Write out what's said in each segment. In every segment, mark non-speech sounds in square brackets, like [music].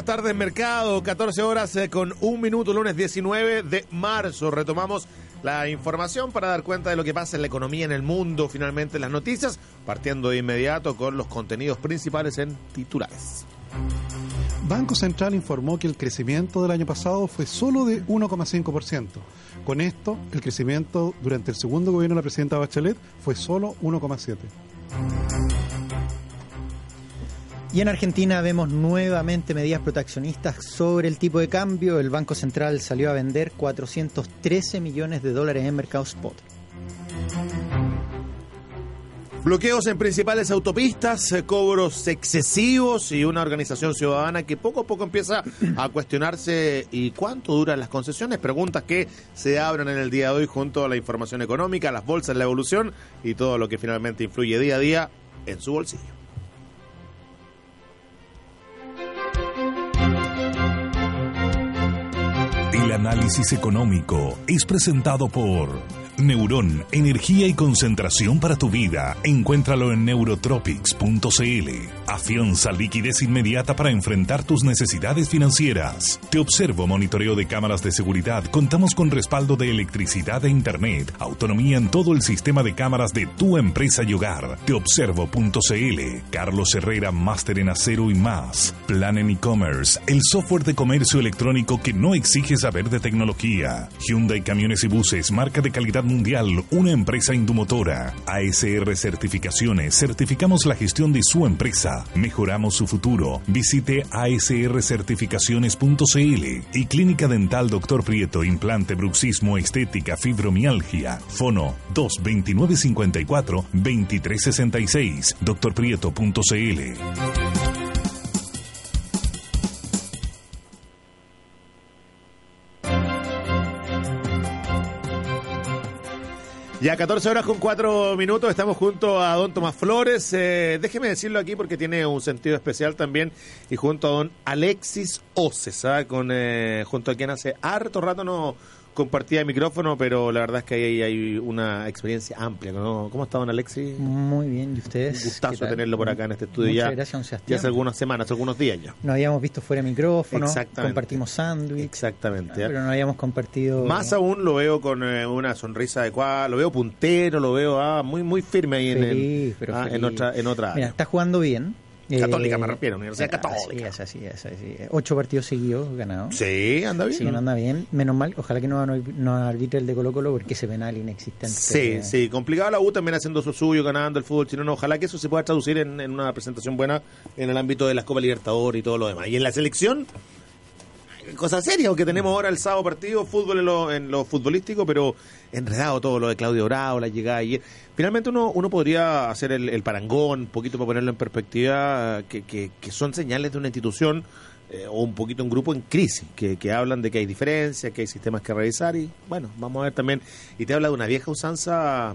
buenas tardes, mercado. 14 horas eh, con un minuto, lunes 19 de marzo. Retomamos la información para dar cuenta de lo que pasa en la economía en el mundo, finalmente las noticias, partiendo de inmediato con los contenidos principales en titulares. Banco Central informó que el crecimiento del año pasado fue solo de 1,5%. Con esto, el crecimiento durante el segundo gobierno de la presidenta Bachelet fue solo 1,7%. Y en Argentina vemos nuevamente medidas proteccionistas sobre el tipo de cambio. El Banco Central salió a vender 413 millones de dólares en mercado spot. Bloqueos en principales autopistas, eh, cobros excesivos y una organización ciudadana que poco a poco empieza a cuestionarse y cuánto duran las concesiones. Preguntas que se abren en el día de hoy junto a la información económica, las bolsas, la evolución y todo lo que finalmente influye día a día en su bolsillo. El análisis económico es presentado por Neurón, energía y concentración para tu vida. Encuéntralo en neurotropics.cl. Afianza liquidez inmediata para enfrentar tus necesidades financieras. Te observo monitoreo de cámaras de seguridad. Contamos con respaldo de electricidad e internet. Autonomía en todo el sistema de cámaras de tu empresa y hogar. Teobservo.cl. Carlos Herrera, máster en acero y más. Plan en e-commerce, el software de comercio electrónico que no exige saber de tecnología. Hyundai Camiones y Buses, marca de calidad mundial, una empresa indumotora. ASR Certificaciones, certificamos la gestión de su empresa, mejoramos su futuro. Visite asrcertificaciones.cl y Clínica Dental Doctor Prieto, implante, bruxismo, estética, fibromialgia. Fono 22954 2366 Ya 14 horas con 4 minutos, estamos junto a don Tomás Flores. Eh, déjeme decirlo aquí porque tiene un sentido especial también. Y junto a don Alexis Oces, con, eh, junto a quien hace harto rato no, compartía el micrófono, pero la verdad es que ahí hay una experiencia amplia. ¿no? ¿Cómo está, don Alexis? Muy bien, ¿y ustedes? Un gustazo tenerlo por acá en este estudio Muchas ya. gracias, Sebastián. Ya hace algunas semanas, algunos días ya. Nos habíamos visto fuera de micrófono, Exactamente. compartimos sándwich, Exactamente. pero no habíamos compartido... Más aún lo veo con eh, una sonrisa adecuada, lo veo puntero, lo veo ah, muy muy firme ahí en, el- ah, en otra en otra Mira, área. está jugando bien. Católica Eh, me refiero, Universidad Católica. es, así es, así es. Ocho partidos seguidos ganados. Sí, anda bien. Sí, ¿no? anda bien. Menos mal, ojalá que no, no, no arbitre el de Colo Colo porque ese penal inexistente. Sí, sí, complicado la U también haciendo su suyo, ganando el fútbol chileno. Ojalá que eso se pueda traducir en, en una presentación buena en el ámbito de las Copa Libertadores y todo lo demás. Y en la selección, cosa seria, porque tenemos ahora el sábado partido, fútbol en lo, en lo futbolístico, pero enredado todo lo de Claudio Bravo, la llegada ayer. Finalmente uno, uno podría hacer el, parangón, un poquito para ponerlo en perspectiva, que, que, que son señales de una institución eh, o un poquito un grupo en crisis, que, que hablan de que hay diferencias, que hay sistemas que revisar y bueno, vamos a ver también. Y te habla de una vieja usanza,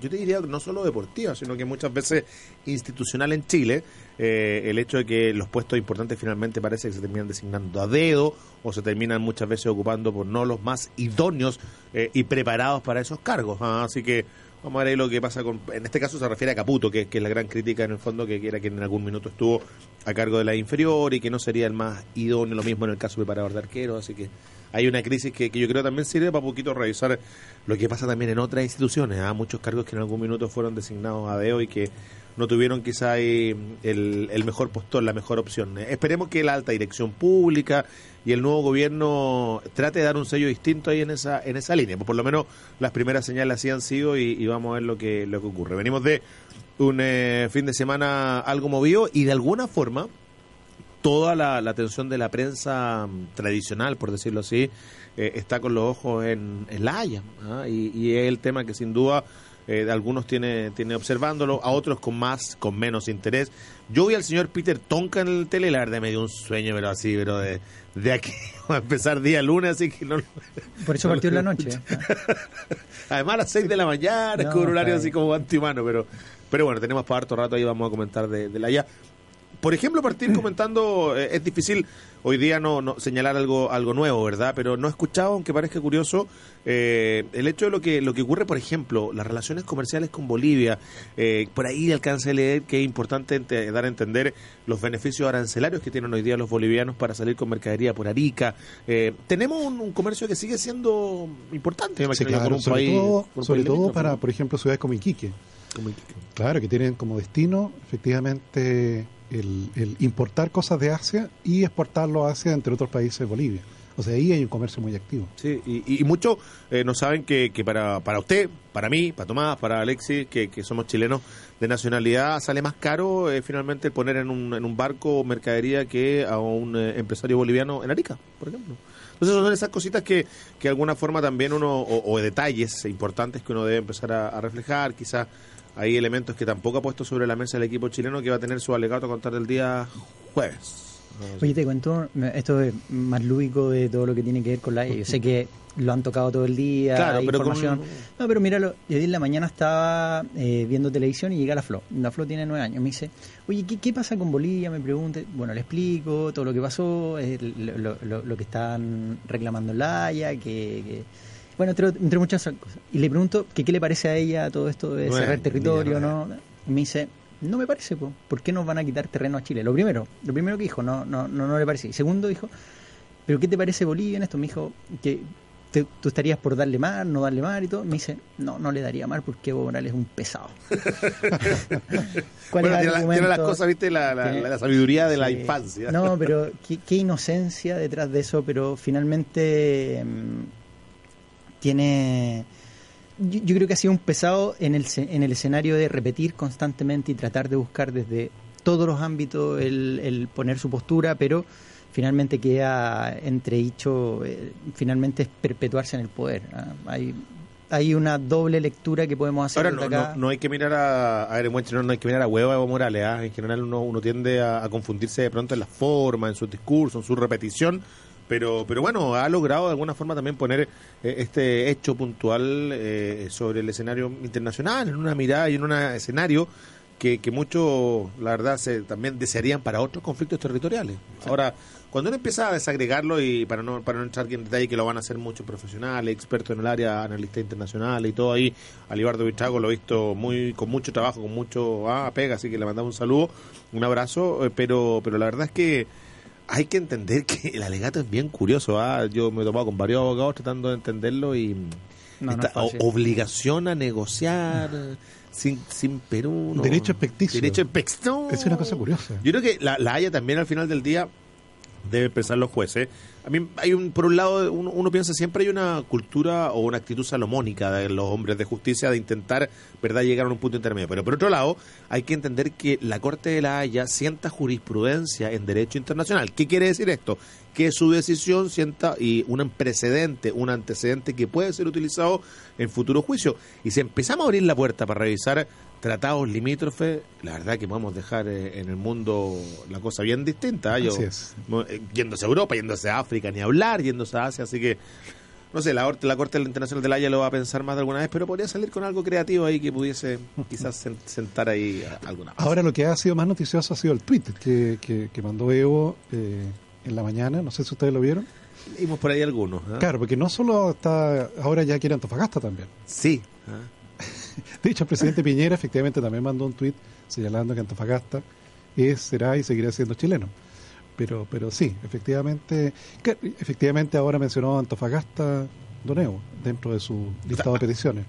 yo te diría no solo deportiva, sino que muchas veces institucional en Chile, eh, el hecho de que los puestos importantes finalmente parece que se terminan designando a dedo o se terminan muchas veces ocupando por no los más idóneos eh, y preparados para esos cargos. Ah, así que vamos a ver ahí lo que pasa con... En este caso se refiere a Caputo, que, es la gran crítica en el fondo, que era quien en algún minuto estuvo a cargo de la inferior y que no sería el más idóneo, lo mismo en el caso preparador de arquero, así que hay una crisis que, que yo creo también sirve para poquito revisar lo que pasa también en otras instituciones, ¿ah? muchos cargos que en algún minuto fueron designados a dedo y que no tuvieron quizá ahí el, el mejor postor, la mejor opción. Eh, Esperemos que la alta dirección pública y el nuevo gobierno trate de dar un sello distinto ahí en esa en esa línea. Por lo menos las primeras señales así han sido y, y vamos a ver lo que lo que ocurre. Venimos de un eh, fin de semana algo movido y de alguna forma toda la, la atención de la prensa mm, tradicional, por decirlo así, eh, está con los ojos en, en la Haya. ¿ah? Y, y es el tema que sin duda eh, algunos tiene, tiene observándolo, a otros con más, con menos interés. Yo vi al señor Peter Tonka en el tele la verdad me dio un sueño, pero así, pero de, de aquí [laughs] a empezar día lunes, así que no... [laughs] Por eso partió en la noche. [laughs] Además a las 6 de la mañana, No, con un horario así como antihumano, pero, pero bueno, tenemos para harto rato ahí, vamos a comentar de, de la ya. Por ejemplo, partir comentando, eh, es difícil hoy día no, no señalar algo algo nuevo, ¿verdad? Pero no he escuchado, aunque parezca curioso, eh, el hecho de lo que lo que ocurre, por ejemplo, las relaciones comerciales con Bolivia. Eh, por ahí alcanza a leer que es importante dar a entender los beneficios arancelarios que tienen hoy día los bolivianos para salir con mercadería por Arica. Eh, tenemos un, comercio que sigue siendo importante, me claro, sobre todo, sobre todo para, por ejemplo, ciudades como Iquique. como Iquique. Claro, que tienen como destino efectivamente el, importar cosas de Asia y exportarlo a Asia entre otros países Bolivia. O sea, ahí hay un comercio muy activo. Sí, y, y muchos eh, no saben que, que para, para usted, para mí, para Tomás, para Alexis, que, que somos chilenos de nacionalidad, sale más caro eh, finalmente poner en un, en un barco mercadería que a un eh, empresario boliviano en Arica, por ejemplo. Entonces son esas cositas que, que de alguna forma también uno, o, detalles importantes que uno debe empezar a, a reflejar, quizás hay elementos que tampoco ha puesto sobre la mesa el equipo chileno que va a tener su alegato a contar del día jueves. Oye, te cuento, esto es más lúdico de todo lo que tiene que ver con la Yo sé que lo han tocado todo el día, claro, pero información. No, pero míralo, yo en la mañana estaba eh, viendo televisión y llega la Flo. La Flo tiene nueve años. Me dice, oye, ¿qué, qué pasa con Bolivia? Me pregunta. Bueno, le explico todo lo que pasó, lo, lo, que están reclamando en la Haya, que bueno, entre, muchas cosas. Y le pregunto que qué le parece a ella todo esto de cerrar territorio, ¿no? Y me dice, no me parece, ¿por qué nos van a quitar terreno a Chile? Lo primero, lo primero que dijo, no, no, no, no le parece. Y segundo dijo, ¿pero qué te parece Bolivia en esto? Me dijo que tú estarías por darle mar, no darle mar y todo. Me dice, no, no le daría mar porque Evo Morales es un pesado. [laughs] ¿Cuál bueno, tiene, las cosas, viste, la, la, sabiduría de la infancia. No, [laughs] pero qué, qué, inocencia detrás de eso, pero finalmente... Mm, tiene... Yo, creo que ha sido un pesado en el, en el escenario de repetir constantemente y tratar de buscar desde todos los ámbitos el, poner su postura, pero finalmente queda entredicho, eh, finalmente es perpetuarse en el poder. ¿ah? Hay, hay una doble lectura que podemos hacer. Ahora, no, no, hay que mirar a, a ver, no, no hay que mirar a Huevo Evo Morales. ¿ah? En general uno, uno tiende a, a, confundirse de pronto en la forma, en su discurso, en su repetición, pero pero bueno ha logrado de alguna forma también poner eh, este hecho puntual eh, sobre el escenario internacional en una mirada y en un escenario que, que muchos la verdad se también desearían para otros conflictos territoriales. Ahora cuando uno empieza a desagregarlo y para no para no entrar en detalle que lo van a hacer muchos profesionales expertos en el área analistas internacionales y todo ahí Alibardo Bichago lo he visto muy con mucho trabajo con mucho ah, pega así que le mandamos un saludo un abrazo eh, pero pero la verdad es que hay que entender que el alegato es bien curioso. ¿ah? Yo me he tomado con varios abogados tratando de entenderlo y esta obligación a negociar sin, sin Perú. Derecho expecticio. Derecho expecticio. Es una cosa curiosa. Yo creo que la, la Haya también al final del día debe pensar los jueces. A mí hay un, por un lado, uno, piensa siempre hay una cultura o una actitud salomónica de los hombres de justicia de intentar, verdad, llegar a un punto intermedio. Pero por otro lado, hay que entender que la Corte de la Haya sienta jurisprudencia en derecho internacional. ¿Qué quiere decir esto? Que su decisión sienta y un precedente, un antecedente que puede ser utilizado en futuro juicio. Y si empezamos a abrir la puerta para revisar tratados limítrofes, la verdad que podemos dejar eh, en el mundo la cosa bien distinta. Yo, eh, Yéndose a Europa, yéndose a África, ni hablar, yéndose a Asia, así que no sé, la, la Corte Internacional de la Haya lo va a pensar más de alguna vez, pero podría salir con algo creativo ahí que pudiese [laughs] quizás sentar ahí alguna vez. Ahora lo que ha sido más noticioso ha sido el tweet que, que, mandó Evo eh, en la mañana, no sé si ustedes lo vieron. Leímos por ahí algunos. Claro, porque no solo está, ahora ya quiere Antofagasta también. Sí. [laughs] De hecho, el presidente Piñera efectivamente también mandó un tuit señalando que Antofagasta es, será y seguirá siendo chileno. Pero, pero sí, efectivamente, efectivamente ahora mencionó Antofagasta Doneo dentro de su listado de peticiones.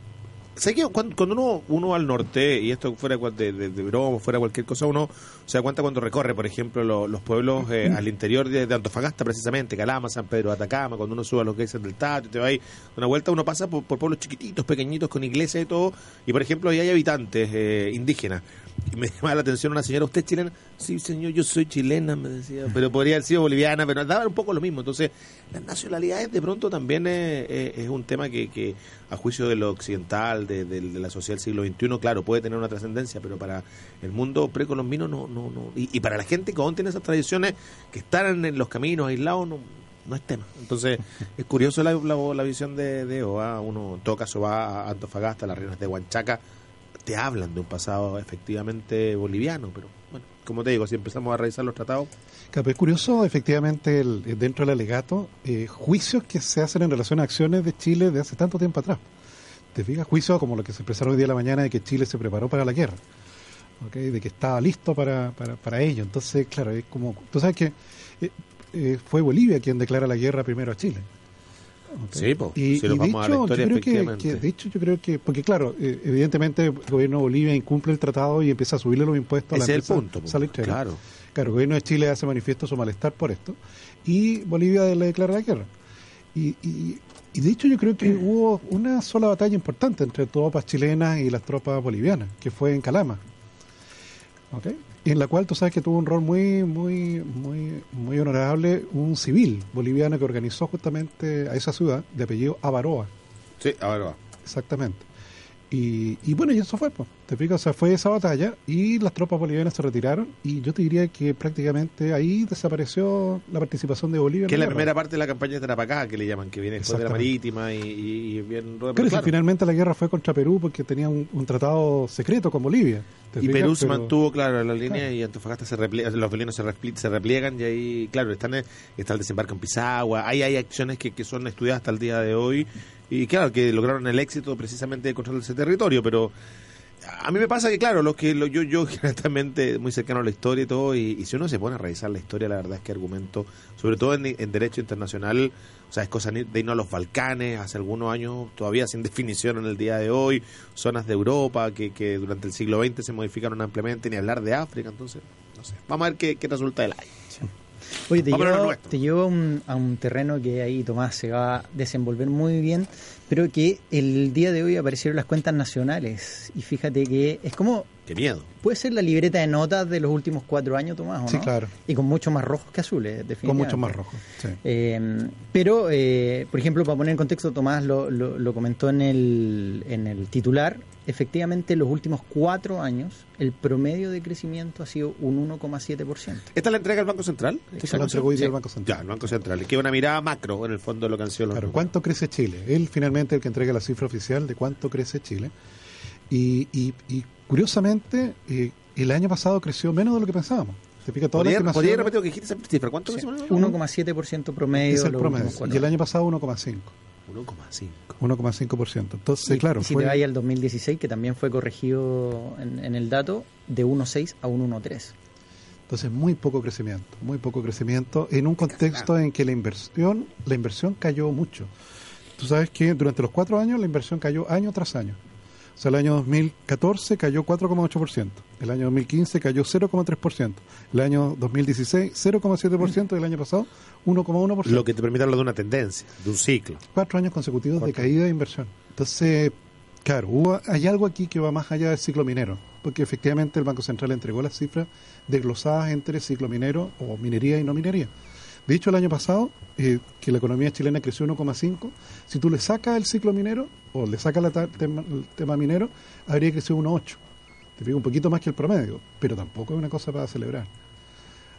Sé que cuando, uno, uno al norte, y esto fuera de, de, de broma, fuera cualquier cosa, uno se da cuenta cuando recorre, por ejemplo, los pueblos eh, al interior de, Antofagasta, precisamente, Calama, San Pedro, Atacama, cuando uno sube a los que dicen del Tato y te va ahí una vuelta, uno pasa por, pueblos chiquititos, pequeñitos, con iglesias y todo, y por ejemplo, ahí hay habitantes eh, indígenas. Y me [laughs] llama la atención una señora, ¿usted es chilena? Sí, señor, yo soy chilena, me decía, pero podría haber sido boliviana, pero daba un poco lo mismo. Entonces, las nacionalidades de pronto también es, un tema que, que, a juicio de lo occidental, de, la sociedad del siglo XXI, claro, puede tener una trascendencia, pero para el mundo precolombino no, no, no. Y, para la gente que aún tiene esas tradiciones, que están en los caminos aislados, no, no es tema. Entonces, es curioso la, la, visión de, de OA. Uno, en todo caso, va a Antofagasta, las reinas de Huanchaca, te hablan de un pasado efectivamente boliviano, pero bueno, como te digo, si empezamos a revisar los tratados. Claro, es curioso, efectivamente, el- dentro del alegato, eh, juicios que se hacen en relación a acciones de Chile de hace tanto tiempo atrás. Te fijas, juicios como lo que se expresaron hoy día de la mañana de que Chile se preparó para la guerra, ¿ok? de que estaba listo para, para, para ello. Entonces, claro, es como. Tú sabes que eh, eh, fue Bolivia quien declara la guerra primero a Chile. Sí, po, Y, si y vamos a la historia, yo creo que- efectivamente. que, de hecho, yo creo que, porque claro, eh, evidentemente el gobierno de Bolivia incumple el tratado y empieza a subirle los impuestos a la es el punto. salitrera. Claro. Claro, el gobierno de Chile hace manifiesto su malestar por esto y Bolivia le declara la guerra. Y, y, y de hecho yo creo que hubo una sola batalla importante entre tropas chilenas y las tropas bolivianas, que fue en Calama. ¿Ok? En la cual tú sabes que tuvo un rol muy, muy, muy, muy honorable un civil boliviano que organizó justamente a esa ciudad de apellido Avaroa. Sí, a ver, va. Exactamente. Y, y bueno, y eso fue, pues. Te explico, o sea, fue esa batalla y las tropas bolivianas se retiraron y yo te diría que prácticamente ahí desapareció la participación de Bolivia. Que es la primera parte de la campaña de Tarapacá, que le llaman, que viene después de la marítima y, y, y bien... Claro, si finalmente la guerra fue contra Perú porque tenía un, un tratado secreto con Bolivia. ¿te Y fijas? Perú se Pero- mantuvo, claro, en la línea Claro. y Antofagasta se repliega, los bolivianos se, repli- se repliegan y ahí, claro, están, está el desembarco en Pisagua, ahí hay acciones que, que son estudiadas hasta el día de hoy y claro, que lograron el éxito precisamente de controlar ese territorio, pero a mí me pasa que, claro, los que lo- yo, yo [laughs] generalmente muy cercano a la historia y todo, y, si uno se pone a revisar la historia, la verdad es que argumento, sobre todo en, derecho internacional, o sea, es cosa de irnos a los Balcanes, hace algunos años todavía sin [laughs] definición en el día de hoy, zonas de Europa que, que durante el siglo XX se modificaron ampliamente, ni hablar de África, entonces, no sé, vamos a ver qué, qué resulta del año. Oye, te llevo, te llevo a, un, a un terreno que ahí Tomás se va a desenvolver muy bien, pero que el día de hoy aparecieron las cuentas nacionales. Y fíjate que es como, Qué miedo. puede ser la libreta de notas de los últimos cuatro años, Tomás, ¿o Sí, no? claro. Y con mucho más rojos que azules, definitivamente. Con mucho más rojo. sí. Eh, pero, eh, por ejemplo, para poner en contexto, Tomás lo, lo- lo comentó en el, en el titular, efectivamente en los últimos cuatro años el promedio de crecimiento ha sido un 1,7%. ¿Esta la entrega el Banco Central? Eso lo entregó hoy día Sí. el Banco Central. Ya, el Banco Central, que una mirada macro en el fondo de lo que han sido los Claro. ¿cuánto crece Chile? Él finalmente el que entrega la cifra oficial de cuánto crece Chile. Y, y, y curiosamente, eh, el año pasado creció menos de lo que pensábamos. ¿Te fijas? Toda la ¿Podría, estimación- podría repetir lo que dijiste esa cifra? ¿Cuánto Sí, creció? 1,7% promedio. es el promedio. Y el año pasado 1,5. 1,5. 1,5%. Entonces, Y- claro, y si fue- te vayas al 2016, que también fue corregido en, en el dato, de 1,6 a un 1,3. Entonces, muy poco crecimiento, muy poco crecimiento en un contexto en que la inversión, la inversión cayó mucho. Tú sabes que durante los cuatro años la inversión cayó año tras año. O sea, el año 2014 cayó 4,8%, el año 2015 cayó 0,3%, el año 2016 0,7% y el año pasado 1,1%. Lo que te permite hablar de una tendencia, de un ciclo. cuatro años consecutivos de caída de inversión. Entonces, claro, hubo, hay algo aquí que va más allá del ciclo minero, porque efectivamente el Banco Central entregó las cifras desglosadas entre ciclo minero o minería y no minería. De hecho, el año pasado, eh, que la economía chilena creció 1,5, si tú le sacas el ciclo minero o le sacas la el tema minero, habría crecido 1,8. Te digo un poquito más que el promedio, pero tampoco es una cosa para celebrar.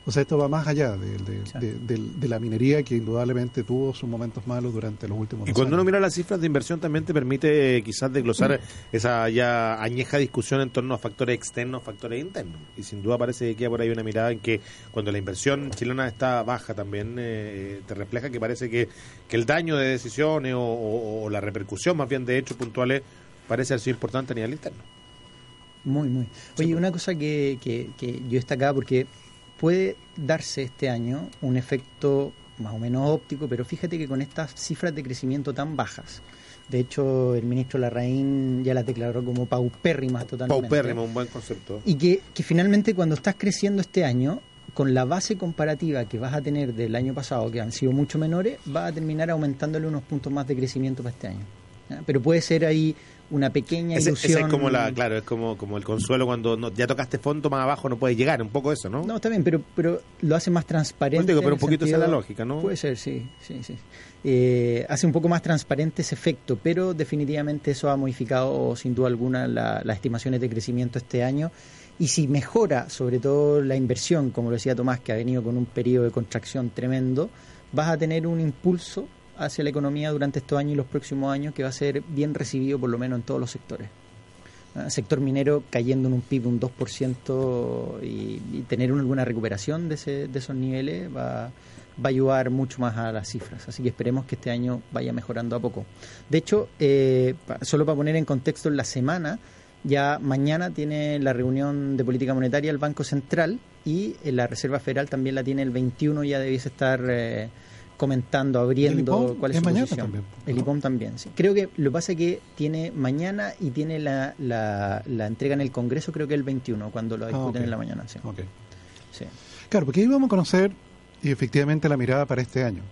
O sea, esto va más allá de, de- Sí. de- de- de la minería que indudablemente tuvo sus momentos malos durante los últimos Y dos cuando uno años. mira las cifras de inversión también te permite eh, quizás desglosar esa ya añeja discusión en torno a factores externos, factores internos. Y sin duda parece que queda por ahí una mirada en que cuando la inversión chilena está baja también eh, te refleja que parece que, que el daño de decisiones o, o- o la repercusión más bien de hechos puntuales parece haber sido importante a nivel interno. Muy, muy. Oye, una cosa que, que, que yo destacaba, porque puede darse este año un efecto más o menos óptico, pero fíjate que con estas cifras de crecimiento tan bajas, de hecho el ministro Larraín ya las declaró como paupérrimas totalmente. Paupérrimo, un buen concepto. Y que, que finalmente cuando estás creciendo este año, con la base comparativa que vas a tener del año pasado, que han sido mucho menores, vas a terminar aumentándole unos puntos más de crecimiento para este año. Pero puede ser ahí una pequeña ilusión. ese es como la, claro, es como, como el consuelo cuando no- ya tocaste fondo más abajo no puedes llegar, un poco eso, ¿no? No, está bien, pero, pero lo hace más transparente. Digo, pero un poquito esa es la lógica, ¿no? Puede ser, sí, sí, sí. Eh, hace un poco más transparente ese efecto, pero definitivamente eso ha modificado sin duda alguna la- las estimaciones de crecimiento este año. Y si mejora, sobre todo la inversión, como lo decía Tomás, que ha venido con un periodo de contracción tremendo, vas a tener un impulso hacia la economía durante estos años y los próximos años que va a ser bien recibido por lo menos en todos los sectores. Ah, sector minero cayendo en un PIB un 2% y, y tener una- alguna recuperación de, ese- de esos niveles va, va a ayudar mucho más a las cifras. Así que esperemos que este año vaya mejorando a poco. De hecho, eh, solo para poner en contexto, en la semana, ya mañana tiene la reunión de política monetaria el Banco Central y eh, la Reserva Federal también la tiene el 21, ya debiese estar eh, comentando, abriendo cuál es es su posición. también, El. IPOM también, sí. Creo que lo que pasa es que tiene mañana y tiene la, la, la entrega en el Congreso, creo que el 21, cuando lo discuten Ah, ok. en la mañana. Sí. Claro, porque ahí vamos a conocer y efectivamente la mirada para este año.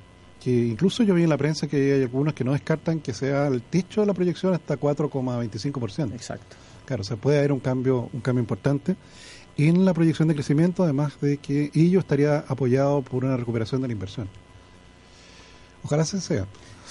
Que incluso yo vi en la prensa que hay algunos que no descartan que sea el techo de la proyección hasta 4,25%. Exacto. Claro, o sea, puede haber un cambio, un cambio importante en la proyección de crecimiento, además de que ello estaría apoyado por una recuperación de la inversión. Ojalá se sea.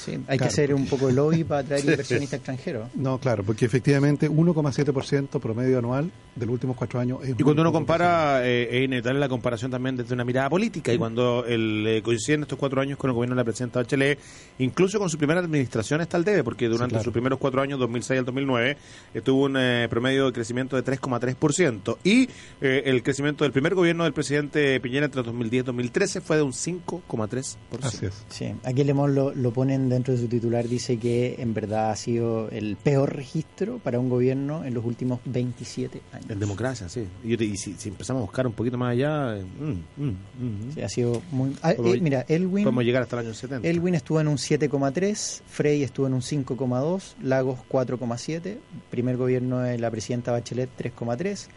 Sí, hay que hacer un poco de lobby para [laughs] atraer inversionistas extranjeros. No, claro, porque efectivamente 1,7% promedio anual de los últimos cuatro años es Y cuando uno compara, eh, es inevitable la comparación también desde una mirada política. Y cuando el, eh, coinciden estos cuatro años con el gobierno de la presidenta Bachelet, incluso con su primera administración está al debe, porque durante claro. sus primeros cuatro años, 2006 al 2009, estuvo un eh, promedio de crecimiento de 3,3%. Y eh, el crecimiento del primer gobierno del presidente Piñera entre 2010 y 2013 fue de un 5,3%. Así es. Sí, aquí Le Monde lo, lo ponen dentro de su titular, dice que en verdad ha sido el peor registro para un gobierno en los últimos 27 años. En democracia, sí. Y, y si, si empezamos a buscar un poquito más allá, eh, mm, mm, mm, Sí, ha sido muy... Ah, eh, mira, Elwin... podemos llegar hasta el año 70. Elwin estuvo en un 7,3, Frey estuvo en un 5,2, Lagos 4,7, primer gobierno de la presidenta Bachelet 3,3,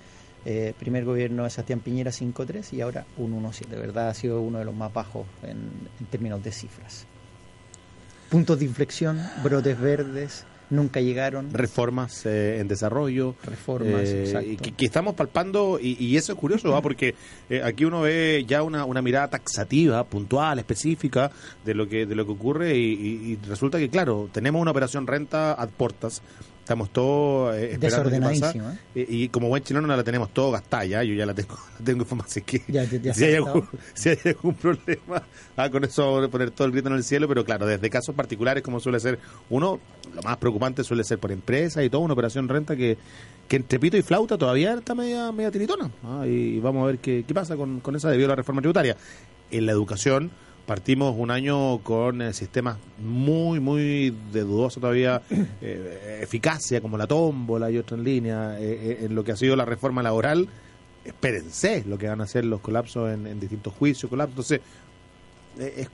eh, primer gobierno de Sebastián Piñera 5,3 y ahora un 1,7. De verdad ha sido uno de los más bajos en, en términos de cifras. Puntos de inflexión, brotes verdes, nunca llegaron, reformas eh, en desarrollo. reformas, eh, exacto. que, que estamos palpando, y, y eso es curioso, ¿va? porque eh, aquí uno ve ya una, una mirada taxativa, puntual, específica de lo que de lo que ocurre, y, y- y resulta que, claro, tenemos una operación renta ad portas. Estamos todos eh, esperando pasa. ¿eh? Y, y como buen chileno no la tenemos todo gastada ya, yo ya la tengo, [laughs] la tengo información que Ya- si, hay ha algún, [laughs] si hay algún problema, ah, con eso vamos a poner todo el grito en el cielo, pero claro, desde casos particulares como suele ser uno, lo más preocupante suele ser por empresa y todo, una operación renta que, que entre pito y flauta todavía está media, media tiritona. Ah, y vamos a ver qué, qué pasa con, con esa debido a la reforma tributaria. En la educación partimos un año con eh, sistemas muy, muy de dudosa todavía [clears throat] eh, eficacia, como la tómbola y otra en línea, eh, en lo que ha sido la reforma laboral. Espérense lo que van a hacer los colapsos en, en distintos juicios, colapsos. Entonces, eh, es-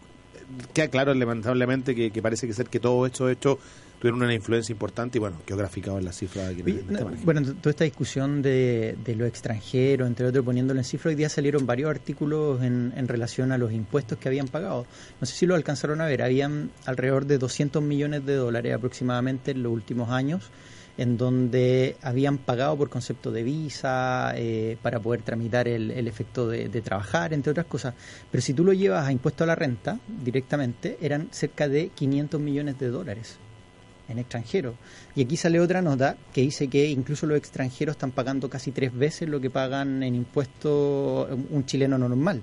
queda claro lamentablemente que, que parece que ser que todo esto hecho tuvieron una influencia importante y bueno, quedó graficado en la cifra de Oye, no, bueno, toda esta discusión de, de lo extranjero, entre otros, poniéndolo en cifra, hoy día salieron varios artículos en, en relación a los impuestos que habían pagado. No sé si lo alcanzaron a ver, habían alrededor de 200 millones de dólares aproximadamente en los últimos años, en donde habían pagado por concepto de visa, eh, para poder tramitar el, el efecto de, de trabajar, entre otras cosas. Pero si tú lo llevas a impuesto a la renta directamente, eran cerca de 500 millones de dólares en extranjeros. Y aquí sale otra nota que dice que incluso los extranjeros están pagando casi tres veces lo que pagan en impuestos un chileno normal.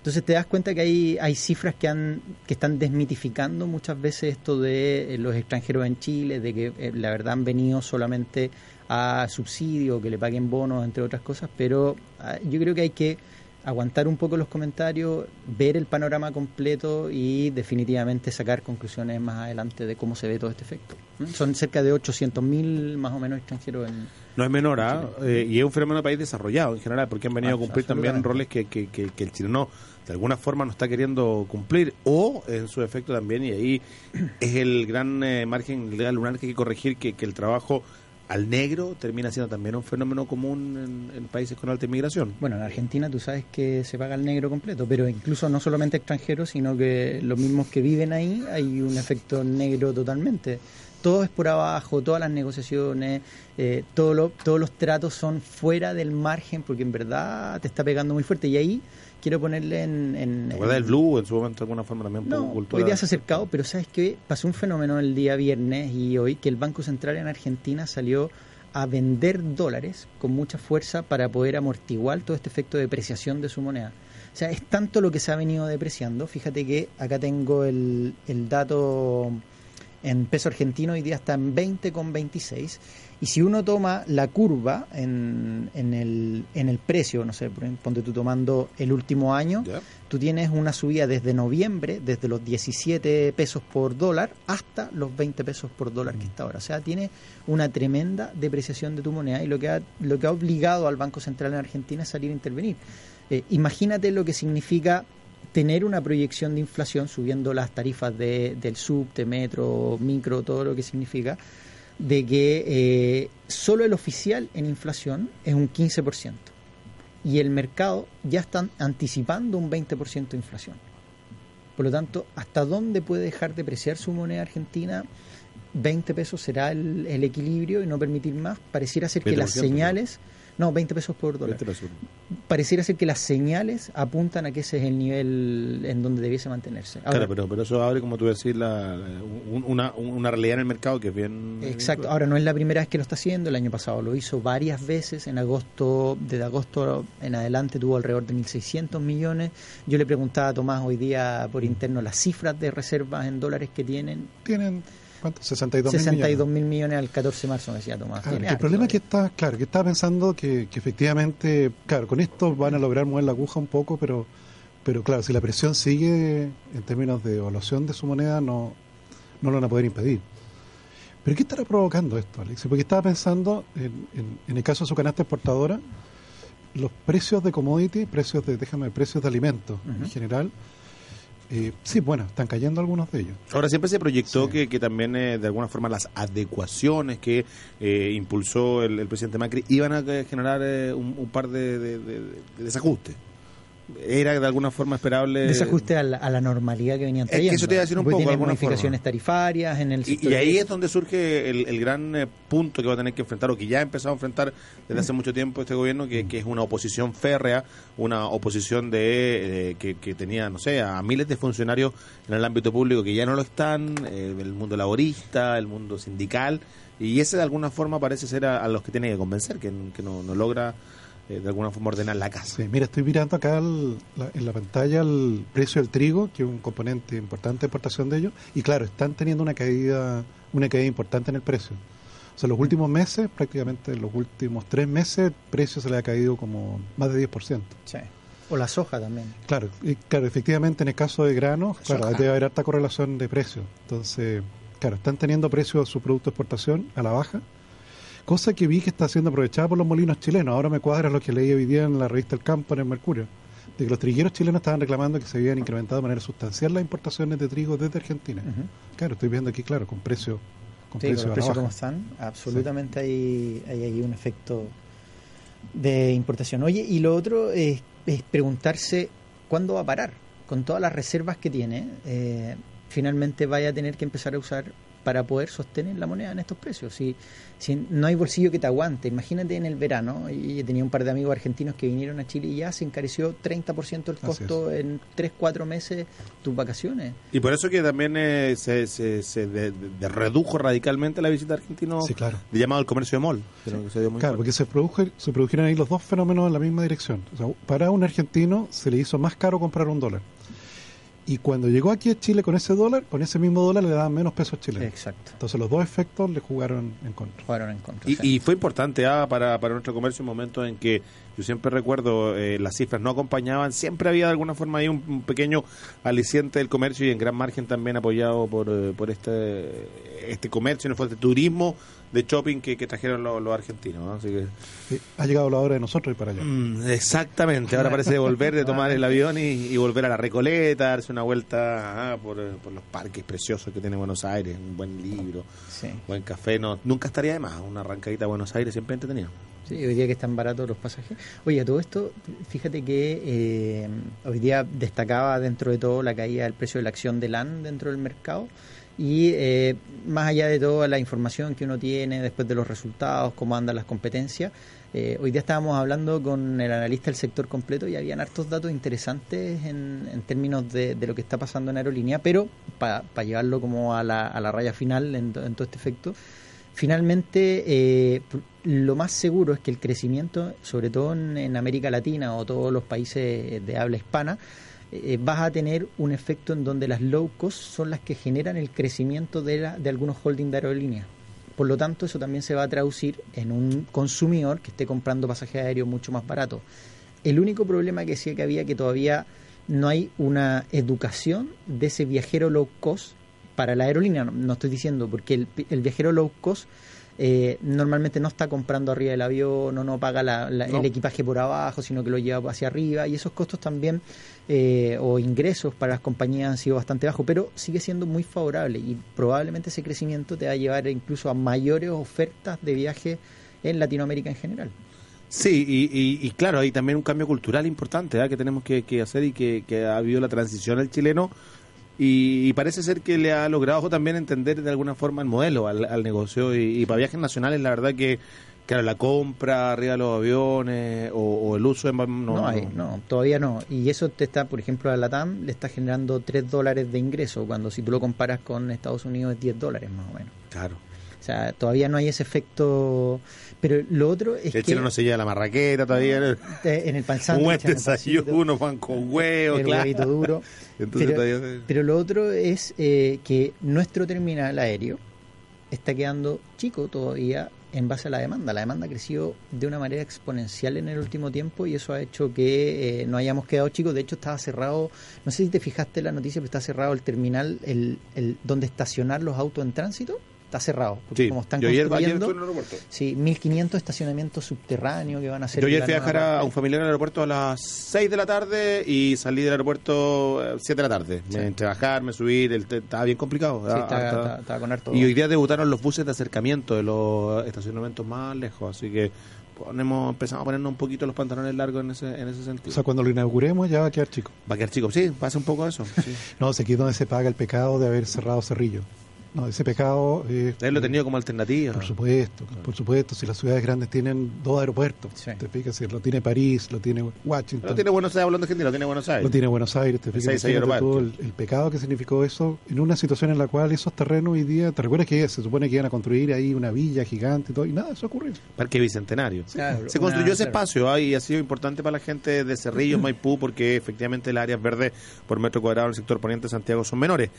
Entonces te das cuenta que hay, hay cifras que, han, que están desmitificando muchas veces esto de eh, los extranjeros en Chile, de que eh, la verdad han venido solamente a subsidio, que le paguen bonos, entre otras cosas, pero ah, yo creo que hay que aguantar un poco los comentarios, ver el panorama completo y definitivamente sacar conclusiones más adelante de cómo se ve todo este efecto. ¿Mm? Son cerca de 800.000 más o menos extranjeros en, No es menor, ¿ah? Eh, y es un fenómeno de país desarrollado en general, porque han venido Ah, a cumplir también roles que, que, que, que el chileno de alguna forma no está queriendo cumplir, o en su efecto también, y ahí es el gran eh, margen legal lunar que hay que corregir, que, que el trabajo al negro termina siendo también un fenómeno común en, países con alta inmigración. Bueno, en Argentina tú sabes que se paga el negro completo, pero incluso no solamente extranjeros, sino que los mismos que viven ahí hay un efecto negro totalmente. Todo es por abajo, todas las negociaciones, eh, todo lo- todos los tratos son fuera del margen porque en verdad te está pegando muy fuerte. Y ahí quiero ponerle en... en- ¿Te acuerdas del Blue en su momento de alguna forma también? no, hoy día se ha acercado, pero ¿sabes qué? Pasó un fenómeno el día viernes y hoy que el Banco Central en Argentina salió a vender dólares con mucha fuerza para poder amortiguar todo este efecto de depreciación de su moneda. O sea, es tanto lo que se ha venido depreciando. Fíjate que acá tengo el, el dato En peso argentino hoy día está en 20,26. Y si uno toma la curva en, en, el, en el precio, no sé, ponte tú tomando el último año, Ya. tú tienes una subida desde noviembre, desde los 17 pesos por dólar hasta los 20 pesos por dólar que está ahora. O sea, tiene una tremenda depreciación de tu moneda y lo que ha, lo que ha obligado al Banco Central en Argentina es salir a intervenir. Eh, imagínate lo que significa tener una proyección de inflación subiendo las tarifas de, del subte, metro, micro, todo lo que significa, de que eh, solo el oficial en inflación es un 15% y el mercado ya está anticipando un 20% de inflación. Por lo tanto, ¿hasta dónde puede dejar de preciar su moneda argentina? 20 pesos será el, el equilibrio y no permitir más. Pareciera ser que las 20%, señales... No, 20 pesos por dólar. Pareciera ser que las señales apuntan a que ese es el nivel en donde debiese mantenerse. Ahora, Claro, pero, pero eso abre, como tú decís, la, la- un- una, una realidad en el mercado que es bien... Exacto. Ahora no es la primera vez que lo está haciendo. El año pasado lo hizo varias veces. En agosto, desde agosto en adelante tuvo alrededor de 1.600 millones. Yo le preguntaba a Tomás hoy día por interno las cifras de reservas en dólares que tienen. Tienen, ¿cuánto? 62 mil 62 mil millones al 14 de marzo, me decía Tomás. Claro, el harto problema es que está, claro, que estaba pensando que, que efectivamente, claro, con esto van a lograr mover la aguja un poco, pero, pero claro, si la presión sigue en términos de evaluación de su moneda, no, no lo van a poder impedir. Pero ¿qué estará provocando esto, Alex? Porque estaba pensando, en, en- en el caso de su canasta exportadora, los precios de commodity, precios de, déjame, precios de alimentos en general, eh, sí, bueno, están cayendo algunos de ellos. Ahora siempre se proyectó Sí. que, que también eh, de alguna forma las adecuaciones que eh, impulsó el, el presidente Macri iban a eh, generar eh, un, un par de, de- de- de desajustes. Era de alguna forma esperable. Desajuste a la, a la normalidad que venían Es que trayendo. eso te iba a decir un poco, modificaciones tarifarias en el Y, y ahí es donde surge el, el gran eh, punto que va a tener que enfrentar, o que ya ha empezado a enfrentar desde hace mucho tiempo este gobierno, que, que es una oposición férrea, una oposición de eh, que, que tenía, no sé, a miles de funcionarios en el ámbito público que ya no lo están, eh, el mundo laborista, el mundo sindical, y ese de alguna forma parece ser a, a los que tiene que convencer, que, que no, no logra de alguna forma ordenar la casa. Sí, mira, estoy mirando acá el- la- en la pantalla el precio del trigo, que es un componente importante de exportación de ellos, y claro, están teniendo una caída, una caída importante en el precio. O sea, los últimos meses, prácticamente los últimos tres meses, el precio se le ha caído como más de 10%. Sí. O la soja también. Claro, y claro, efectivamente en el caso de granos, claro, Soja. debe haber alta correlación de precios. Entonces, claro, están teniendo precios de su producto de exportación a la baja, cosa que vi que está siendo aprovechada por los molinos chilenos. Ahora me cuadra lo que leí hoy día en la revista El Campo, en el Mercurio, de que los trigueros chilenos estaban reclamando que se habían incrementado de manera sustancial las importaciones de trigo desde Argentina. Claro, estoy viendo aquí, claro, con precio con Sí, los precios como están, absolutamente hay, hay ahí un efecto de importación. Oye, y lo otro es, es preguntarse cuándo va a parar. Con todas las reservas que tiene, eh, finalmente vaya a tener que empezar a usar para poder sostener la moneda en estos precios. Si, si no hay bolsillo que te aguante, imagínate en el verano, y tenía un par de amigos argentinos que vinieron a Chile y ya se encareció 30% el costo en 3, 4 meses tus vacaciones. Y por eso que también eh, se, se, se de- de- redujo radicalmente la visita de argentinos Sí, claro. de llamado al comercio de mall. Creo que se dio muy Claro, fuerte. porque se, produjo, se produjeron ahí los dos fenómenos en la misma dirección. O sea, para un argentino se le hizo más caro comprar un dólar. Y cuando llegó aquí a Chile con ese dólar, con ese mismo dólar le daban menos pesos chilenos. Exacto. Entonces los dos efectos le jugaron en contra. Jugaron en contra. Y, sí. y fue importante ah, para, para nuestro comercio un momento en que yo siempre recuerdo eh, las cifras no acompañaban, siempre había de alguna forma ahí un, un pequeño aliciente del comercio y en gran margen también apoyado por, eh, por este este comercio, en el fondo, este turismo de shopping que, que trajeron los, los argentinos. ¿no? Así que, ha llegado la hora de nosotros ir para allá. mm, exactamente, ahora parece de volver, de tomar el avión y, y volver a la Recoleta, darse una vuelta ah, por, eh, por los parques preciosos que tiene Buenos Aires, un buen libro, Sí. buen café, no nunca estaría de más, una arrancadita a Buenos Aires siempre entretenido. Sí, hoy día que están baratos los pasajes. Oye, a todo esto, fíjate que eh, hoy día destacaba dentro de todo la caída del precio de la acción de LAN dentro del mercado. Y eh, más allá de toda la información que uno tiene después de los resultados, cómo andan las competencias, eh, hoy día estábamos hablando con el analista del sector completo y habían hartos datos interesantes en, términos de, de lo que está pasando en aerolínea, pero para llevarlo como a la, a la raya final en, to- en todo este efecto, finalmente eh, lo más seguro es que el crecimiento, sobre todo en, en América Latina o todos los países de habla hispana, eh, vas a tener un efecto en donde las low cost son las que generan el crecimiento de, la, de algunos holdings de aerolíneas. Por lo tanto, eso también se va a traducir en un consumidor que esté comprando pasajes aéreos mucho más baratos. El único problema que decía que había que todavía no hay una educación de ese viajero low cost para la aerolínea. No, no estoy diciendo, porque el, el viajero low cost eh, normalmente no está comprando arriba del avión, no, no paga la- la- No. el equipaje por abajo, sino que lo lleva hacia arriba y esos costos también eh, o ingresos para las compañías han sido bastante bajos, pero sigue siendo muy favorable y probablemente ese crecimiento te va a llevar incluso a mayores ofertas de viaje en Latinoamérica en general. Sí, y, y- y claro, hay también un cambio cultural importante ¿eh? que tenemos que, hacer y que, ha habido la transición al chileno y, y parece ser que le ha logrado también entender de alguna forma el modelo al, al negocio y para viajes nacionales la verdad que claro, la compra arriba de los aviones o, o el uso de... No, No, hay, no, todavía no. Y eso te está, por ejemplo, a la TAM le está generando 3 dólares de ingreso, cuando si tú lo comparas con Estados Unidos es 10 dólares más o menos. Claro. O sea, todavía no hay ese efecto. Pero lo otro es el que chileno se lleva la marraqueta todavía. ¿no? en el un en el pancito, desayuno, pan con huevo, el claro. huevito duro. [laughs] Entonces pero, todavía pero lo otro es eh, que nuestro terminal aéreo está quedando chico todavía en base a la demanda. La demanda ha crecido de una manera exponencial en el último tiempo y eso ha hecho que eh, no hayamos quedado chicos. De hecho, estaba cerrado, no sé si te fijaste en la noticia, pero está cerrado el terminal el, el donde estacionar los autos en tránsito. Está cerrado. Porque Sí, como están yo ayer, ayer construyendo, estuve en el aeropuerto. sí, 1500 estacionamientos subterráneos que van a ser. Yo ayer fui a dejar a un familiar en el aeropuerto a las 6 de la tarde y salí del aeropuerto a 7 de la tarde. Sí. Me entre bajarme, subir, el, estaba bien complicado. Sí, estaba- con harto. Y hoy día debutaron los buses de acercamiento de los estacionamientos más lejos, así que ponemos, empezamos a ponernos un poquito los pantalones largos en ese, en ese sentido. O sea, cuando lo inauguremos ya va a quedar chico. Va a quedar chico, sí, pasa un poco eso. Sí. [laughs] No, sé aquí es donde se paga el pecado de haber cerrado Cerrillo. No, ese pecado es... Él lo he tenido como alternativa. Por supuesto, por supuesto. Si las ciudades grandes tienen dos aeropuertos, Sí. te fijas, si lo tiene París, lo tiene Washington, Lo tiene Buenos Aires, hablando de gente, lo tiene Buenos Aires. lo tiene Buenos Aires, te fijas, el, aeropuertos. el pecado que significó eso en una situación en la cual esos terrenos hoy día, ¿te recuerdas que se supone que iban a construir ahí una villa gigante y todo? Y nada, eso ocurrió. Parque Bicentenario. Claro, Se una- construyó ese claro. espacio ah, y ha sido importante para la gente de Cerrillos, Maipú, porque efectivamente las áreas verdes por metro cuadrado en el sector poniente de Santiago son menores.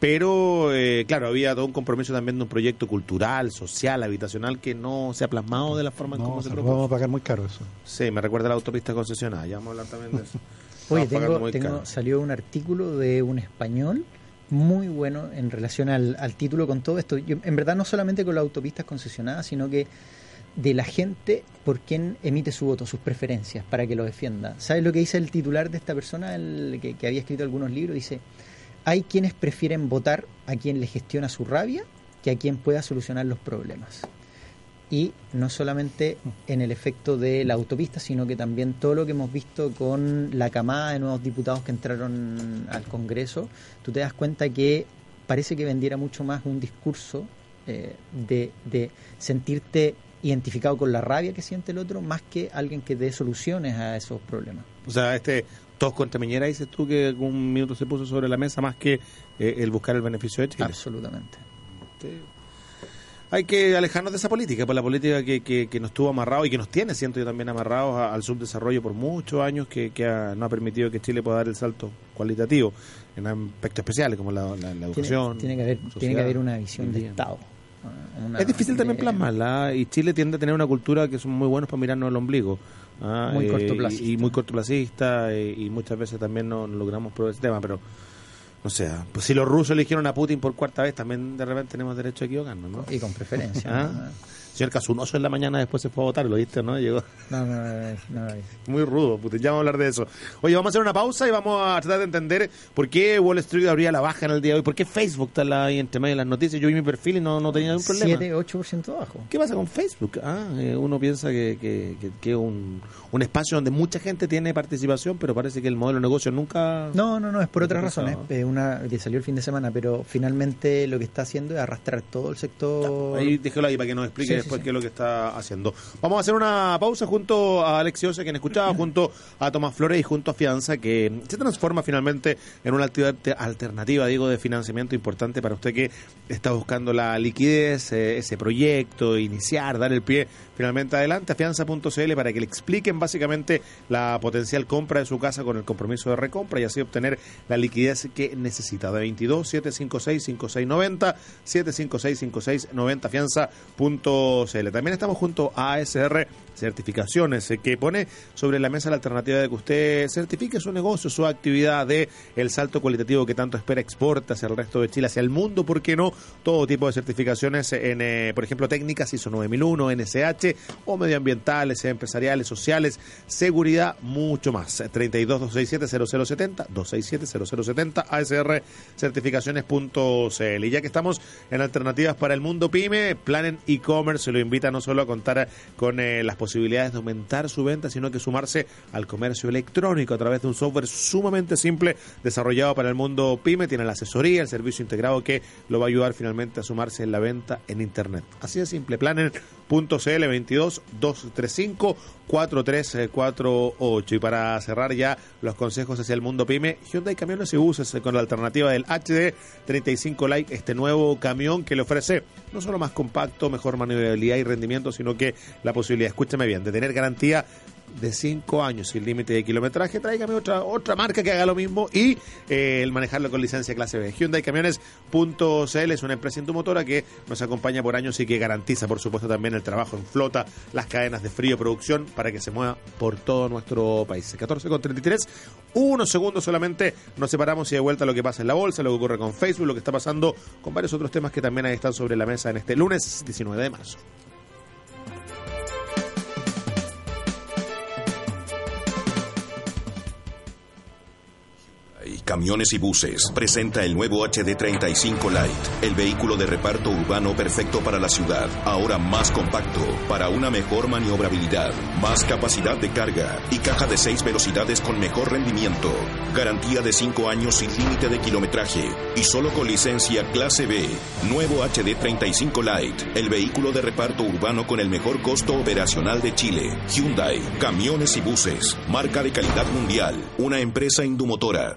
Pero, eh, claro, había todo un compromiso también de un proyecto cultural, social, habitacional que no se ha plasmado de la forma en No, como se propuso. vamos a pagar muy caro eso. Sí, me recuerda a la autopista concesionada. Ya vamos a hablar también de eso. [laughs] Oye, tengo, tengo- salió un artículo de un español muy bueno en relación al, al título con todo esto. Yo, en verdad, no solamente con las autopistas concesionadas, sino que de la gente por quien emite su voto, sus preferencias, para que lo defienda. ¿Sabes lo que dice el titular de esta persona, el que, que había escrito algunos libros? Dice, hay quienes prefieren votar a quien le gestiona su rabia que a quien pueda solucionar los problemas. Y no solamente en el efecto de la autopista, sino que también todo lo que hemos visto con la camada de nuevos diputados que entraron al Congreso, tú te das cuenta que parece que vendiera mucho más un discurso eh, de, de sentirte identificado con la rabia que siente el otro, más que alguien que dé soluciones a esos problemas. O sea, este tos contra Miñera, dices tú que un minuto se puso sobre la mesa más que eh, el buscar el beneficio de Chile. Absolutamente. Sí. Hay que alejarnos de esa política, por la política que, que, que nos tuvo amarrados y que nos tiene, siento yo también amarrados a- al subdesarrollo por muchos años, que, que ha- no ha permitido que Chile pueda dar el salto cualitativo en aspectos especiales como la, la- la Tiene, educación. tiene que haber, tiene que haber una visión de. Estado. Una- Es difícil también plasmarla y Chile tiende a tener una cultura que son muy buenos para mirarnos el ombligo. ¿Ah? Muy Eh, cortoplacista. Y, y muy cortoplacista eh, y, muchas veces también no, no logramos probar ese tema, pero no sé, ah, pues si los rusos eligieron a Putin por cuarta vez, también de repente tenemos derecho a equivocarnos, ¿no? Y con preferencia. ¿Ah? ¿no? Señor Casunoso en la mañana después se fue a votar, lo viste, ¿no? Llegó No, no, no, no, muy rudo, Putin. Ya vamos a hablar de eso. Oye, vamos a hacer una pausa y vamos a tratar de entender por qué Wall Street habría la baja en el día de hoy, por qué Facebook está ahí entre medio de las noticias. Yo vi mi perfil y no, no tenía ningún problema. 7, 8% bajo. ¿Qué pasa con Facebook? Ah, eh, uno piensa que que, que, que un, un espacio donde mucha gente tiene participación, pero parece que el modelo de negocio nunca... No, no, no, es por ¿Qué otras razones. Eh, una que salió el fin de semana, pero finalmente lo que está haciendo es arrastrar todo el sector. Ahí déjelo ahí para que nos explique sí, después qué es lo que está haciendo. Vamos a hacer una pausa junto a Alex Oce, quien escuchaba, junto a Tomás Flores y junto a Fianza, que se transforma finalmente en una actividad alternativa, digo, de financiamiento importante para usted que está buscando la liquidez, eh, ese proyecto, iniciar, dar el pie finalmente adelante a fianza.cl para que le expliquen básicamente la potencial compra de su casa con el compromiso de recompra y así obtener la liquidez que necesita. De 22 756 5690 756 5690 fianza.cl. También estamos junto a ASR Certificaciones, eh, que pone sobre la mesa la alternativa de que usted certifique su negocio, su actividad de el salto cualitativo que tanto espera exporta hacia el resto de Chile, hacia el mundo, ¿por qué no? Todo tipo de certificaciones en, eh, por ejemplo, técnicas ISO 9001, NSH o medioambientales, empresariales, sociales, seguridad, mucho más. 32 267 0070 267 0070 ASR certificaciones.cl. Y ya que estamos en alternativas para el mundo pyme, Planen e-commerce lo invita no solo a contar con eh, las posibilidades de aumentar su venta, sino que sumarse al comercio electrónico a través de un software sumamente simple desarrollado para el mundo pyme. Tiene la asesoría, el servicio integrado que lo va a ayudar finalmente a sumarse en la venta en Internet. Así de simple, planen.cl 22 235 4348. Y para cerrar ya los consejos hacia el mundo pyme, Hyundai Camiones y Buses eh, con la alternativa del HD 35 Lite, este nuevo camión que le ofrece no solo más compacto, mejor maniobrabilidad y rendimiento, sino que la posibilidad, escúchame bien, de tener garantía de 5 años sin límite de kilometraje, tráigame otra otra marca que haga lo mismo y eh, el manejarlo con licencia clase B. Hyundai Camiones.cl es una empresa indumotora que nos acompaña por años y que garantiza, por supuesto, también el trabajo en flota, las cadenas de frío producción para que se mueva por todo nuestro país. 14 con 33, unos segundos solamente nos separamos y de vuelta lo que pasa en la bolsa, lo que ocurre con Facebook, lo que está pasando con varios otros temas que también ahí están sobre la mesa en este lunes 19 de marzo. Camiones y Buses presenta el nuevo HD35 Light, el vehículo de reparto urbano perfecto para la ciudad, ahora más compacto, para una mejor maniobrabilidad, más capacidad de carga y caja de 6 velocidades con mejor rendimiento. Garantía de 5 años sin límite de kilometraje y solo con licencia clase B. Nuevo HD35 Light, el vehículo de reparto urbano con el mejor costo operacional de Chile. Hyundai, Camiones y Buses, marca de calidad mundial, una empresa indumotora.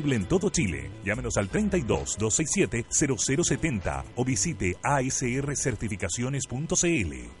en todo Chile. Llámenos al 32 267 0070 o visite asrcertificaciones.cl.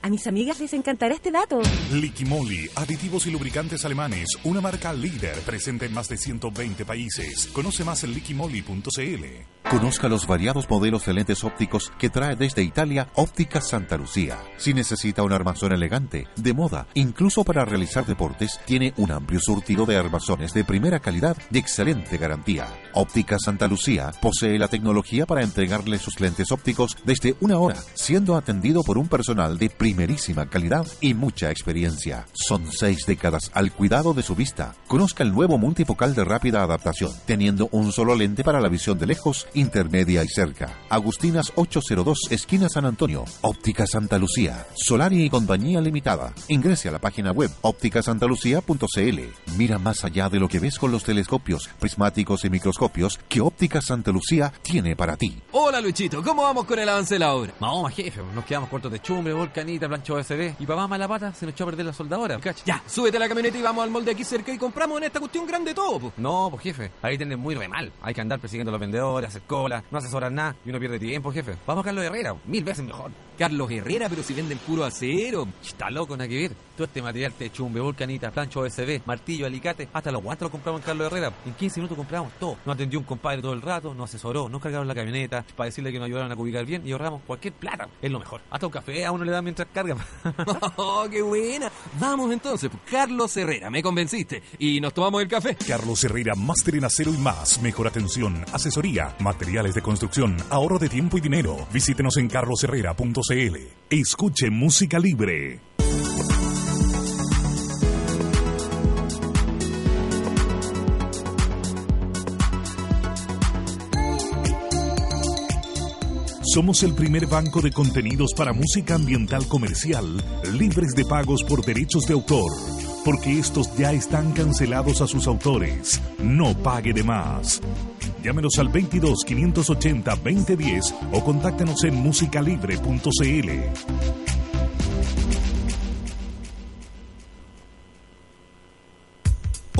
A mis amigas les encantará este dato. Liquimoli, aditivos y lubricantes alemanes, una marca líder presente en más de 120 países. Conoce más en liquimoli.cl. Conozca los variados modelos de lentes ópticos que trae desde Italia Óptica Santa Lucía. Si necesita un armazón elegante, de moda, incluso para realizar deportes, tiene un amplio surtido de armazones de primera calidad y excelente garantía. Óptica Santa Lucía posee la tecnología para entregarle sus lentes ópticos desde una hora, siendo atendido por un personal de primerísima calidad y mucha experiencia. Son seis décadas al cuidado de su vista. Conozca el nuevo multifocal de rápida adaptación, teniendo un solo lente para la visión de lejos, intermedia y cerca. Agustinas 802, esquina San Antonio. Óptica Santa Lucía. Solari y compañía limitada. Ingrese a la página web ópticasantalucía.cl. Mira más allá de lo que ves con los telescopios, prismáticos y microscopios que Óptica Santa Lucía tiene para ti. Hola Luchito, ¿cómo vamos con el avance de la obra? No, jefe, nos quedamos cortos de chumbre, volcanito canita, plancha OSB. Y para más mala pata se nos echó a perder la soldadora. ¿cachai? Ya, súbete a la camioneta y vamos al molde aquí cerca y compramos en esta cuestión grande todo. po. No, pues jefe, ahí tenés muy re mal. Hay que andar persiguiendo a los vendedores, hacer cola, no asesorar nada y uno pierde tiempo, jefe. Vamos a Carlos Herrera, mil veces mejor. Carlos Herrera, pero si venden puro acero. Está loco, nada que ver. Todo este material te chumbe, volcanita, plancha OSB, martillo, alicate, hasta los guantes los compramos en Carlos Herrera. En 15 minutos compramos todo. Nos atendió un compadre todo el rato, nos asesoró, nos cargaron la camioneta para decirle que nos ayudaron a ubicar bien y ahorramos cualquier plata. Es lo mejor. Hasta un café a uno le dan mientras carga. [laughs] ¡Oh, qué buena! Vamos entonces, pues, Carlos Herrera, me convenciste. Y nos tomamos el café. Carlos Herrera, máster en acero y más. Mejor atención, asesoría, materiales de construcción, ahorro de tiempo y dinero. Visítenos en Escuche música libre. Somos el primer banco de contenidos para música ambiental comercial, libres de pagos por derechos de autor, porque estos ya están cancelados a sus autores. No pague de más. Llámenos al 22 580 2010 o contáctenos en musicalibre.cl.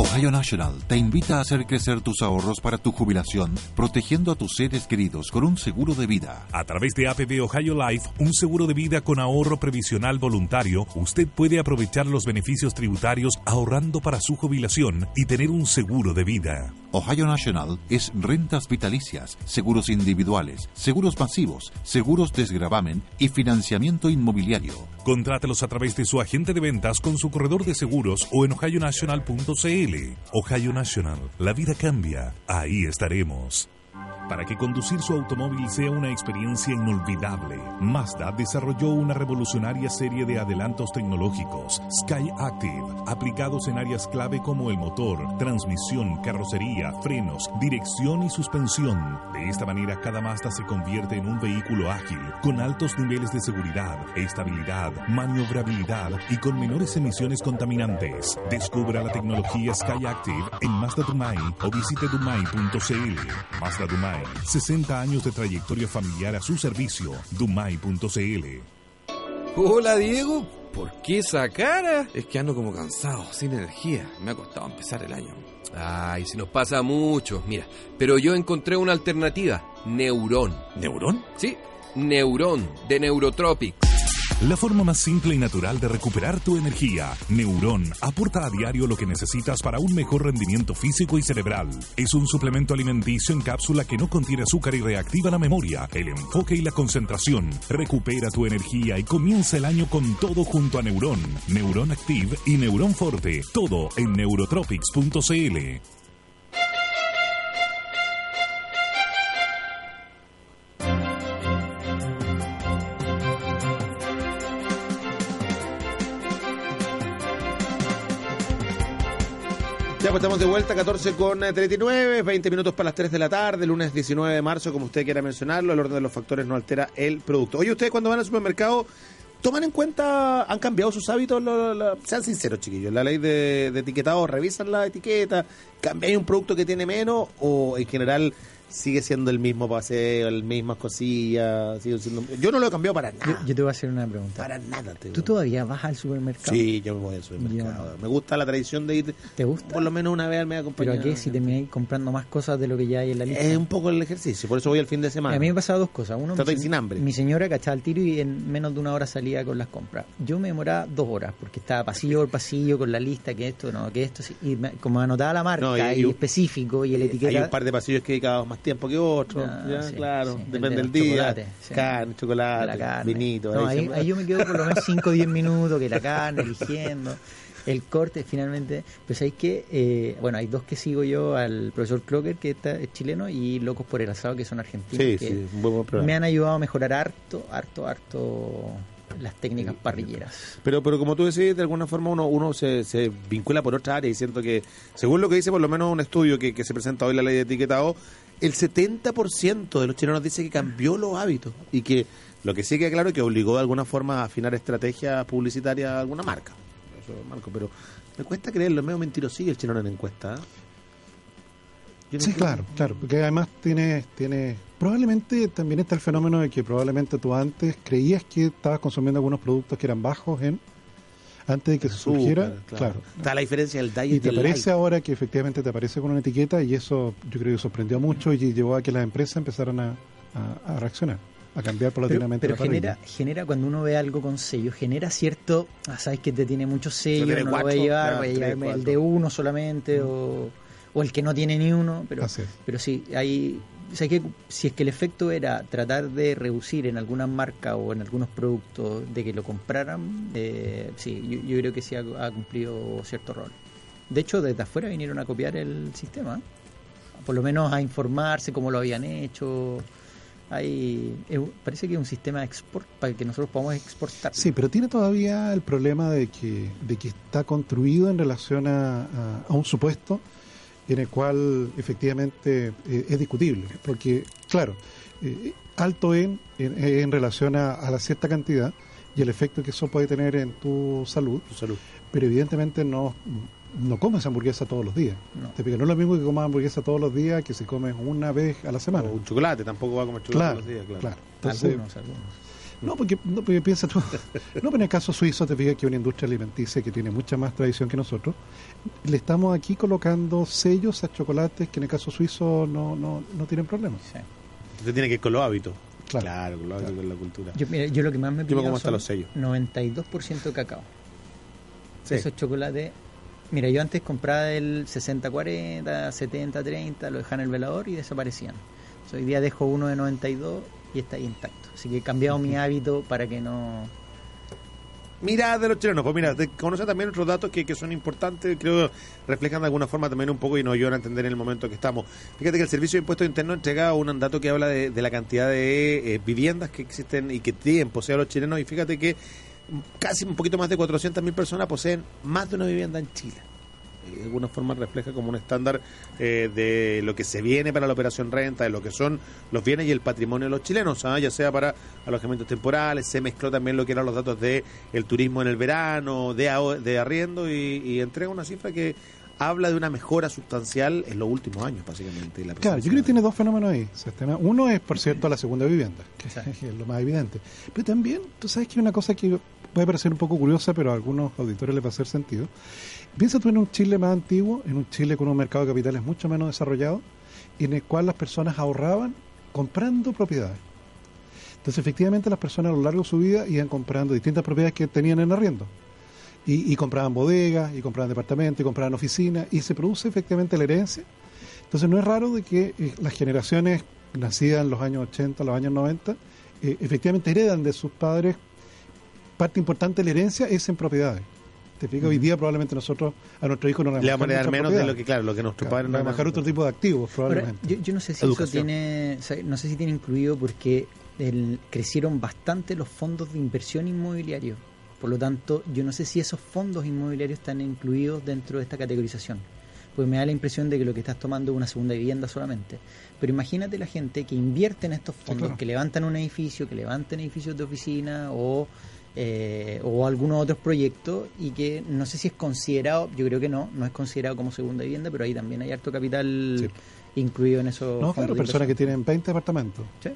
Ohio National te invita a hacer crecer tus ahorros para tu jubilación, protegiendo a tus seres queridos con un seguro de vida. A través de APB Ohio Life, un seguro de vida con ahorro previsional voluntario, usted puede aprovechar los beneficios tributarios ahorrando para su jubilación y tener un seguro de vida. Ohio National es rentas vitalicias, seguros individuales, seguros masivos, seguros desgravamen y financiamiento inmobiliario. Contrátelos a través de su agente de ventas con su corredor de seguros o en ohionational.cl. Ohio National, la vida cambia, ahí estaremos. Para que conducir su automóvil sea una experiencia inolvidable, Mazda desarrolló una revolucionaria serie de adelantos tecnológicos, Sky Active, aplicados en áreas clave como el motor, transmisión, carrocería, frenos, dirección y suspensión. De esta manera, cada Mazda se convierte en un vehículo ágil, con altos niveles de seguridad, estabilidad, maniobrabilidad y con menores emisiones contaminantes. Descubra la tecnología Sky Active en Mazda Dumai o visite dumai.cl. Dumai, 60 años de trayectoria familiar a su servicio. Dumai.cl. Hola, Diego. ¿Por qué esa cara? Es que ando como cansado, sin energía. Me ha costado empezar el año. Ay, si nos pasa mucho. Mira, pero yo encontré una alternativa. Neurón. ¿Neurón? Sí, Neurón, de Neurotropics. La forma más simple y natural de recuperar tu energía. Neurón aporta a diario lo que necesitas para un mejor rendimiento físico y cerebral. Es un suplemento alimenticio en cápsula que no contiene azúcar y reactiva la memoria, el enfoque y la concentración. Recupera tu energía y comienza el año con todo junto a Neurón, Neurón Active y Neurón Forte. Todo en neurotropics.cl. Pues estamos de vuelta, 14 con eh, 39, 20 minutos para las 3 de la tarde, lunes 19 de marzo, como usted quiera mencionarlo, el orden de los factores no altera el producto. Oye, ustedes cuando van al supermercado, ¿toman en cuenta, han cambiado sus hábitos? Sean sinceros, chiquillos, la ley de, de etiquetado, revisan la etiqueta, ¿cambiáis un producto que tiene menos o en general sigue siendo el mismo paseo, las mismas cosillas? sigue siendo- Yo no lo he cambiado para nada. yo te voy a hacer una pregunta. Para nada. te ¿Tú todavía vas al supermercado? Sí, yo me voy al supermercado. Me gusta la tradición de ir ¿Te gusta? por lo menos una vez al mes ¿Pero acompañado. a qué? Si termináis comprando más cosas de lo que ya hay en la lista. Es un poco el ejercicio, por eso voy al fin de semana. A mí me pasaba dos cosas. Uno, Tratáis mi, sin hambre. mi señora cachaba el tiro y en menos de una hora salía con las compras. Yo me demoraba dos horas porque estaba pasillo por pasillo con la lista, que esto, no, que esto, y me- como anotaba la marca No, y- y, y- específico y el Hay etiqueta. un par de pasillos que dedicados más tiempo que otros. Ah, ya, sí, claro, sí, depende de del día. sí. Carne, chocolate, la carne. vinito. No, ahí ahí, yo me quedo por lo menos 5 o 10 minutos, que la carne, eligiendo. El corte, finalmente. Pues hay que, eh, bueno, hay dos que sigo yo, al profesor Clocker, que está, es chileno, y Locos por el Asado, que son argentinos. Sí, que buen, buen me han ayudado a mejorar harto, harto, harto las técnicas parrilleras. Pero, pero como tú decís, de alguna forma uno, uno se, se vincula por otra área y siento que, según lo que dice por lo menos un estudio que, que se presenta hoy la ley de etiquetado, el 70% de los chilenos dice que cambió los hábitos y que lo que sí queda claro es que obligó de alguna forma a afinar estrategias publicitarias a alguna marca. Eso, Marco, pero me cuesta creerlo, es medio mentirosillo el chileno en encuesta. ¿eh? No Sí, creo- claro, claro, porque además tiene, tiene Probablemente también está el fenómeno de que probablemente tú antes creías que estabas consumiendo algunos productos que eran bajos en antes de que se surgiera, claro. Está la diferencia del diet Y te aparece light. ahora que efectivamente te aparece con una etiqueta y eso yo creo que sorprendió mucho y llevó a que las empresas empezaran a, a- a reaccionar, a cambiar Pero, paulatinamente pero la paradigma. genera, genera cuando uno ve algo con sello, genera cierto, ah, sabes que te tiene muchos sellos, no lo voy cuatro, a llevar, ya, voy a tres, llevarme el cuatro. de uno solamente o, o el que no tiene ni uno, pero, Así es. pero sí, hay, o que si es que el efecto era tratar de reducir en alguna marca o en algunos productos de que lo compraran, eh, sí, yo, creo que sí ha, cumplido cierto rol. De hecho, desde afuera vinieron a copiar el sistema, por lo menos a informarse cómo lo habían hecho. Hay, parece que es un sistema de export para que nosotros podamos exportar. Sí, pero tiene todavía el problema de que, de que está construido en relación a- a un supuesto en el cual efectivamente eh, es discutible. Porque, claro, eh, alto en, en, en relación a, a la cierta cantidad y el efecto que eso puede tener en tu salud, Tu salud. pero evidentemente no, no comes hamburguesa todos los días. No. Te fijas, No es lo mismo que comas hamburguesa todos los días que si comes una vez a la semana. O un chocolate, tampoco va a comer chocolate Claro, todos los días, claro. claro. Entonces, algunos, algunos. No, porque, no, porque piensa tú. [laughs] No, pero en el caso suizo te fijas que es una industria alimenticia que tiene mucha más tradición que nosotros. Le estamos aquí colocando sellos a chocolates que en el caso suizo no, no, no tienen problemas. Sí. Usted tiene que ir con los hábitos. Claro. Claro, con los hábitos, con la cultura. Yo, mira, yo lo que más me hasta son los sellos. 92% cacao. Sí. Esos chocolates. Mira, yo antes compraba el 60-40, 70-30, lo dejaba en el velador y desaparecían. Entonces, hoy día dejo uno de 92 y está ahí intacto. Así que he cambiado mi hábito para que no. Mira de los chilenos, pues mira, conoce también otros datos que, que son importantes, creo reflejan de alguna forma también un poco y nos ayudan a entender en el momento que estamos. Fíjate que el Servicio de Impuestos Internos entrega un dato que habla de, de la cantidad de eh, viviendas que existen y que tienen posee los chilenos y fíjate que casi un poquito más de 400.000 personas poseen más de una vivienda en Chile. Eh, De alguna forma refleja como un estándar eh, de lo que se viene para la operación renta, de lo que son los bienes y el patrimonio de los chilenos, ¿ah? ya sea para alojamientos temporales, se mezcló también lo que eran los datos de el turismo en el verano, de, de arriendo y, y entrega una cifra que habla de una mejora sustancial en los últimos años, básicamente. la Claro, yo creo que tiene dos fenómenos ahí. Sebastián. Uno es, por cierto, la segunda vivienda, que [laughs] es lo más evidente. Pero también, tú sabes que hay una cosa que puede parecer un poco curiosa, pero a algunos auditores les va a hacer sentido. Piensa tú en un Chile más antiguo, en un Chile con un mercado de capitales mucho menos desarrollado, en el cual las personas ahorraban comprando propiedades. Entonces, efectivamente, las personas a lo largo de su vida iban comprando distintas propiedades que tenían en arriendo. Y, compraban bodegas, y compraban departamentos, y compraban oficinas, y se produce efectivamente la herencia. Entonces, no es raro de que eh, las generaciones nacidas en los años 80, los años 90, eh, efectivamente heredan de sus padres parte importante de la herencia es en propiedades. Te fijas, hoy día probablemente nosotros a nuestro hijo no Le vamos a dar menos de lo que, claro, lo que nuestros Claro, padres le vamos a dejar otro tipo de activos Ahora, probablemente. yo, yo no sé si Educación. eso tiene, o sea, no sé si tiene incluido porque el- crecieron bastante los fondos de inversión inmobiliario. Por lo tanto, yo no sé si esos fondos inmobiliarios están incluidos dentro de esta categorización. Pues me da la impresión de que lo que estás tomando es una segunda vivienda solamente. Pero imagínate la gente que invierte en estos fondos, claro. que levantan un edificio, que levantan edificios de oficina o, eh, o algunos otros proyectos y que no sé si es considerado, yo creo que no, no es considerado como segunda vivienda, pero ahí también hay harto capital Sí. incluido en esos no, claro, personas que tienen 20 departamentos Sí.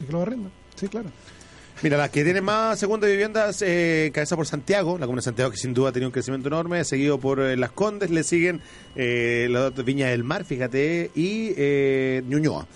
y que los arrendan. Sí, claro. Mira, las que tienen más segunda viviendas, eh, cabeza por Santiago, la comuna de Santiago que sin duda ha tenido un crecimiento enorme, seguido por eh, Las Condes, le siguen eh, las Viña del Mar, fíjate, y eh, Ñuñoa.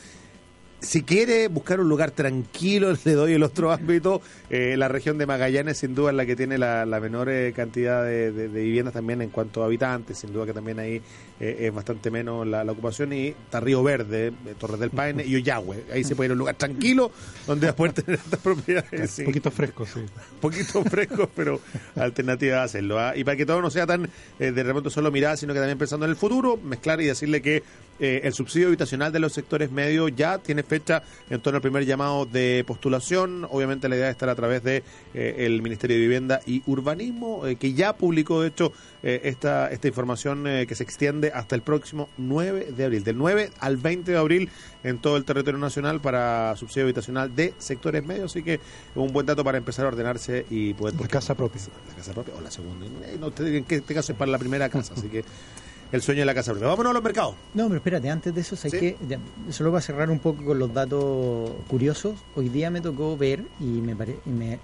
Si quiere buscar un lugar tranquilo, [laughs] le doy el otro ámbito. Eh, la región de Magallanes, sin duda, es la que tiene la, la menor eh, cantidad de, de- de viviendas también en cuanto a habitantes. Sin duda que también ahí eh, es bastante menos la, la ocupación. Y está Río Verde, Torres del Paine y Ollagüe. Ahí se puede ir a un lugar tranquilo donde va a poder tener estas propiedades. sí Un poquito fresco, sí. [laughs] poquito frescos, pero alternativa a hacerlo. ¿ah? Y para que todo no sea tan de repente solo mirar, sino que también pensando en el futuro, mezclar y decirle que eh, el subsidio habitacional de los sectores medios ya tiene fecha en torno al primer llamado de postulación. Obviamente la idea es estar a través de eh, el Ministerio de Vivienda y Urbanismo, eh, que ya publicó de hecho eh, esta, esta información que se extiende hasta el próximo 9 de abril, del 9 al 20 de abril en todo el territorio nacional para subsidio habitacional de sectores medios, así que un buen dato para empezar a ordenarse y poder La casa propia. la casa propia o la segunda. No, en este caso es para la primera casa, así que [laughs] el sueño de la casa propia. Vámonos a los mercados. No, pero espérate, antes de eso, ¿sabes ¿Sí? qué? Ya, Solo para cerrar un poco con los datos curiosos, hoy día me tocó ver y me, pare- y me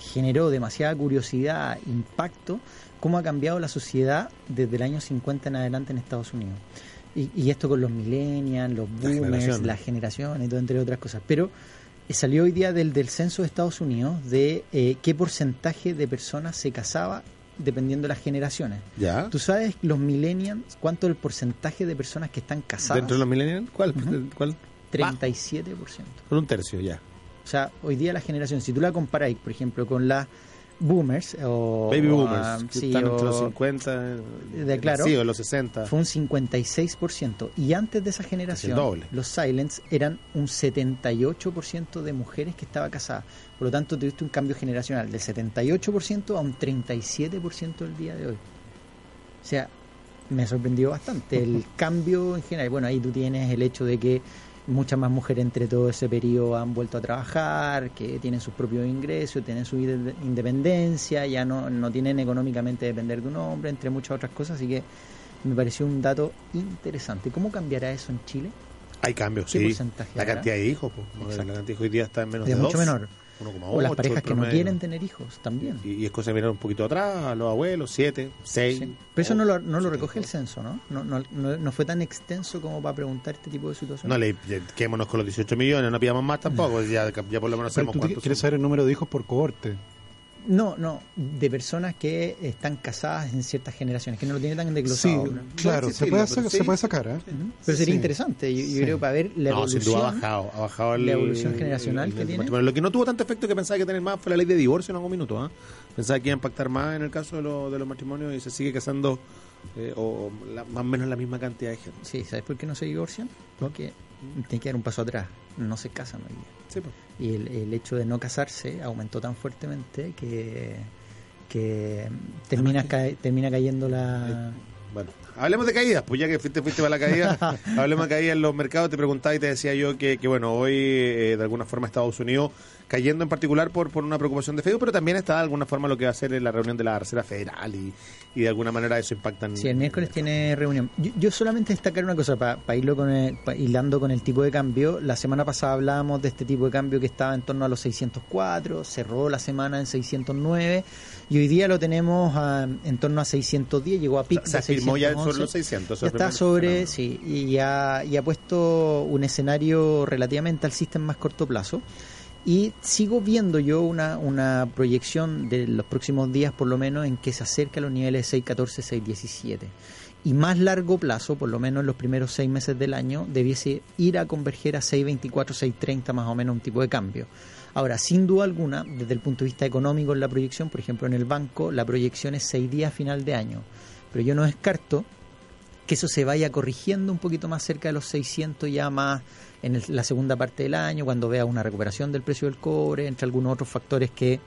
generó demasiada curiosidad, impacto, cómo ha cambiado la sociedad desde el año 50 en adelante en Estados Unidos. Y, y esto con los millennials, los boomers, generación. la generación y todo, entre otras cosas. Pero eh, salió hoy día del, del censo de Estados Unidos de eh, qué porcentaje de personas se casaba dependiendo de las generaciones. Ya. ¿Tú sabes los millennials cuánto es el porcentaje de personas que están casadas? ¿Dentro de los millennials? ¿Cuál? Ujú. ¿Cuál? 37%. Por un tercio, ya. O sea, hoy día la generación, si tú la comparáis, por ejemplo, con las boomers o Baby o, boomers, que sí, están entre los o- 50 de- claro. sí, o los 60. fue un 56%. Y antes de esa generación, doble. los silents eran un 78% de mujeres que estaba casada. Por lo tanto, tuviste un cambio generacional del 78% a un 37% el día de hoy. O sea, me sorprendió bastante el [laughs] cambio en general. Bueno, ahí tú tienes el hecho de que muchas más mujeres entre todo ese periodo han vuelto a trabajar, que tienen sus propios ingresos, tienen su inde- independencia, ya no, no tienen económicamente depender de un hombre, entre muchas otras cosas. Así que me pareció un dato interesante. ¿Cómo cambiará eso en Chile? Hay cambios, ¿Qué sí. porcentaje La habrá? cantidad de hijos, pues. La cantidad de hijos hoy día está en menos De de, mucho dos. menor. 1,8 O las parejas que no quieren tener hijos también. Y, y es cosa de mirar un poquito atrás, a los abuelos, 7, 6. Sí. Pero eso no lo, no lo recoge el censo, ¿no? No, no, no, no fue tan extenso como para preguntar este tipo de situaciones. No le quedémonos con los 18 millones, no pidamos más tampoco. Ya, ya por lo menos sabemos cuántos quieres saber el número de hijos por cohorte. No, no, de personas que están casadas en ciertas generaciones, que no lo tiene tan Sí, desglosado. ¿no? claro, se sí, puede, sí, sacar- pero se sí. puede sacar, ¿eh? Pero sería Sí. interesante, yo, yo Sí. creo, para ver la no, sin evolución. duda ha bajado. Ha bajado el, la evolución generacional que el- tiene. Pero lo que no tuvo tanto efecto que pensaba que tener más fue la ley de divorcio en algún minuto. ¿ah? Pensaba que iba a impactar más en el caso de, lo- de los matrimonios y se sigue casando eh, o la- más o menos la misma cantidad de gente. Sí, ¿sabes por qué no se divorcian? Porque tienen que dar un paso atrás, no se casan hoy día. Sí, pues. Y el, el hecho de no casarse aumentó tan fuertemente que, que termina, cae- termina cayendo la... Bueno, hablemos de caídas, pues ya que fuiste, fuiste para la caída, [laughs] hablemos de caídas en los mercados. Te preguntaba y te decía yo que, que bueno, hoy eh, de alguna forma Estados Unidos cayendo en particular por, por una preocupación de Facebook, pero también está de alguna forma lo que va a ser en la reunión de la Reserva Federal y, y de alguna manera eso impacta en... Sí, el miércoles tiene reunión. Yo, yo solamente destacar una cosa para irlo con el, pa- hilando con el tipo de cambio. La semana pasada hablábamos de este tipo de cambio que estaba en torno a los 604, cerró la semana en 609 y hoy día lo tenemos a- en torno a 610, llegó a pic se de afirmó ya 611. sobre los 600. eso Ya es está sobre, sí, y ya, y ha puesto un escenario relativamente alcista en más corto plazo. Y sigo viendo yo una, una proyección de los próximos días, por lo menos, en que se acerca a los niveles 614, 617. Y más largo plazo, por lo menos en los primeros seis meses del año, debiese ir a converger a 624, 630 más o menos un tipo de cambio. Ahora, sin duda alguna, desde el punto de vista económico en la proyección, por ejemplo en el banco, la proyección es seis días final de año. Pero yo no descarto que eso se vaya corrigiendo un poquito más cerca de los 600 ya más en el- la segunda parte del año, cuando vea una recuperación del precio del cobre, entre algunos otros factores que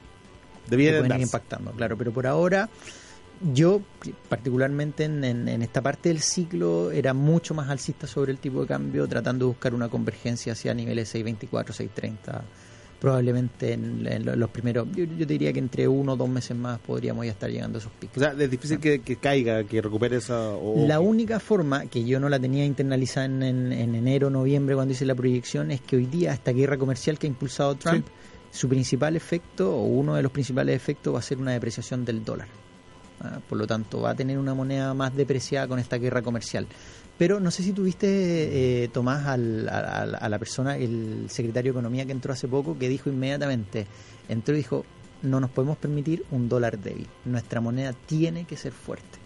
pueden ir impactando, claro. Pero por ahora, yo particularmente en, en- en esta parte del ciclo era mucho más alcista sobre el tipo de cambio, tratando de buscar una convergencia hacia niveles 624, 630 probablemente en, en lo- los primeros, yo, yo diría que entre uno o dos meses más podríamos ya estar llegando a esos picos. O sea, es difícil que, que caiga, que recupere esa... o- La única forma que yo no la tenía internalizada en, en- en enero, noviembre, cuando hice la proyección, es que hoy día esta guerra comercial que ha impulsado Trump, su principal efecto, o uno de los principales efectos, va a ser una depreciación del dólar. Ah, por lo tanto, va a tener una moneda más depreciada con esta guerra comercial. Pero no sé si tuviste, eh, Tomás, al- a, la persona, el secretario de Economía que entró hace poco, que dijo inmediatamente, entró y dijo, no nos podemos permitir un dólar débil. Nuestra moneda tiene que ser fuerte.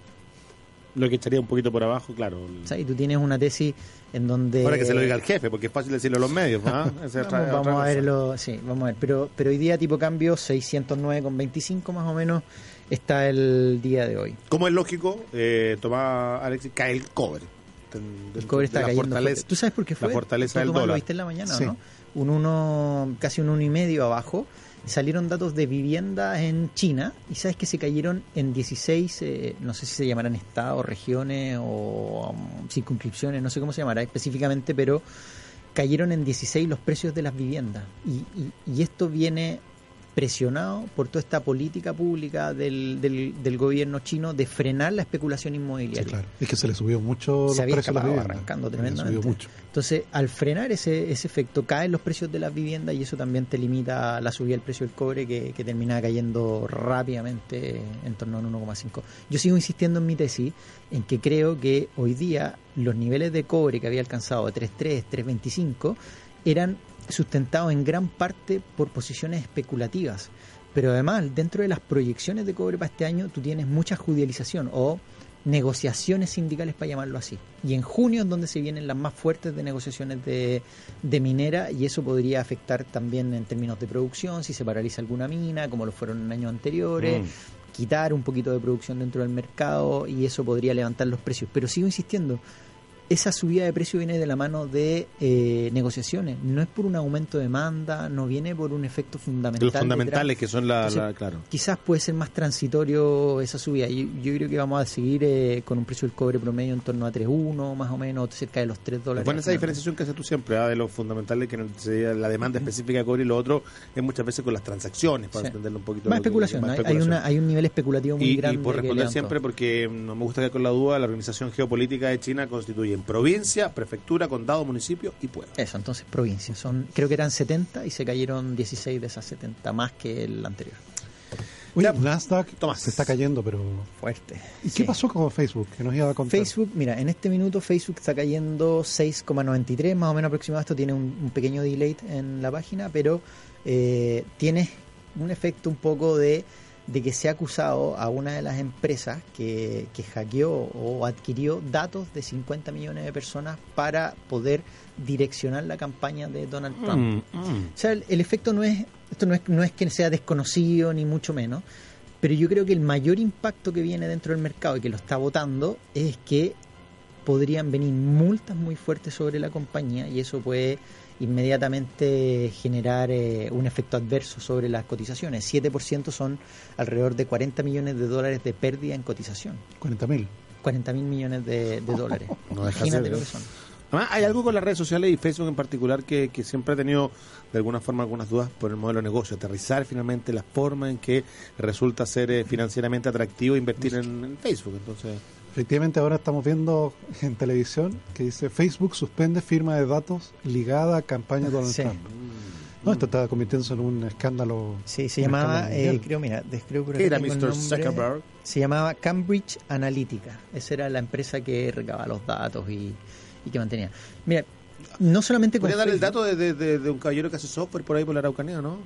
Lo que echaría un poquito por abajo, claro. O sea, y tú tienes una tesis en donde... Ahora que se lo diga al jefe, porque es fácil decirlo a los medios. [laughs] otra- Vamos, vamos otra a verlo, sí, vamos a ver. Pero, pero hoy día tipo cambio 609,25 más o menos está el día de hoy. Como es lógico, eh, Tomás Alexis, cae el cobre. El cobre está la cayendo. fortaleza, fuerte. ¿Tú sabes por qué fue? La fortaleza ¿Tú, del dólar. lo viste en la mañana, Sí. ¿no? Un uno, casi un uno y medio abajo. Salieron datos de vivienda en China y sabes que se cayeron en 16, eh, no sé si se llamarán estados, regiones o um, circunscripciones, no sé cómo se llamará específicamente, pero cayeron en 16 los precios de las viviendas. Y, y- y esto viene presionado por toda esta política pública del, del, del gobierno chino de frenar la especulación Sí, inmobiliaria. claro. Es que se le subió mucho se los había precios de la escapado vivienda. arrancando Se le subió tremendamente. mucho. Entonces, al frenar ese, ese efecto, caen los precios de las viviendas y eso también te limita la subida del precio del cobre que, que termina cayendo rápidamente en torno a un 1,5. Yo sigo insistiendo en mi tesis en que creo que hoy día los niveles de cobre que había alcanzado de 3,3, 3,25 eran sustentados en gran parte por posiciones especulativas. Pero además, dentro de las proyecciones de cobre para este año, tú tienes mucha judicialización o negociaciones sindicales, para llamarlo así. Y en junio es donde se vienen las más fuertes de negociaciones de, de minera y eso podría afectar también en términos de producción, si se paraliza alguna mina, como lo fueron en años anteriores, quitar un poquito de producción dentro del mercado y eso podría levantar los precios. Pero sigo insistiendo, esa subida de precio viene de la mano de eh, negociaciones, no es por un aumento de demanda, no viene por un efecto fundamental. Los fundamentales detrás. que son la, Entonces, la- claro. Quizás puede ser más transitorio esa subida. Yo, yo creo que vamos a seguir eh, con un precio del cobre promedio en torno a 3.1, más o menos, cerca de los 3 dólares. Buena esa diferenciación que haces tú siempre, ¿ah? de los fundamentales, que la demanda específica de cobre y lo otro es muchas veces con las transacciones, para Sí. entenderlo un poquito. Más lo que- especulación, más hay, hay especulación. una, hay un nivel especulativo muy y, y grande. por responder siempre, porque no me gusta quedar con la duda, la organización geopolítica de China constituye en provincia, prefectura, condado, municipio y pueblo. Eso, entonces provincias. Son, creo que eran 70 y se cayeron 16 de esas 70, más que el anterior. Oye, Nasdaq Tomás. se está cayendo, pero... Fuerte. ¿Y Sí. qué pasó con Facebook? Que nos iba a contar. Facebook, mira, en este minuto Facebook está cayendo 6,93, más o menos aproximado. Esto tiene un, un pequeño delay en la página, pero eh, tiene un efecto un poco de, de que se ha acusado a una de las empresas que, que hackeó o adquirió datos de 50 millones de personas para poder direccionar la campaña de Donald Trump. Mm, mm. O sea, el, el efecto no es, esto no es, no es que sea desconocido ni mucho menos, pero yo creo que el mayor impacto que viene dentro del mercado y que lo está votando es que podrían venir multas muy fuertes sobre la compañía y eso puede inmediatamente generar eh, un efecto adverso sobre las cotizaciones. 7% son alrededor de 40 millones de dólares de pérdida en cotización. 40 mil. 40 mil millones de, de [laughs] dólares. No deja Imagínate ser, lo que son. Además, hay algo con las redes sociales y Facebook en particular que, que siempre ha tenido de alguna forma algunas dudas por el modelo de negocio, aterrizar finalmente la forma en que resulta ser eh, financieramente atractivo invertir en, en Facebook. Entonces, Efectivamente, ahora estamos viendo en televisión que dice Facebook suspende firma de datos ligada a campaña de Donald Sí. Trump. No, esto está convirtiéndose en un escándalo. Sí, se llamaba, eh, creo, mira, creo por ¿qué acá era Mr. nombre. Zuckerberg? Se llamaba Cambridge Analytica. Esa era la empresa que recababa los datos y, y que mantenía. Mira, no solamente con Podría dar el dato de, de- de- de un caballero que hace software por ahí por la Araucanía, ¿no?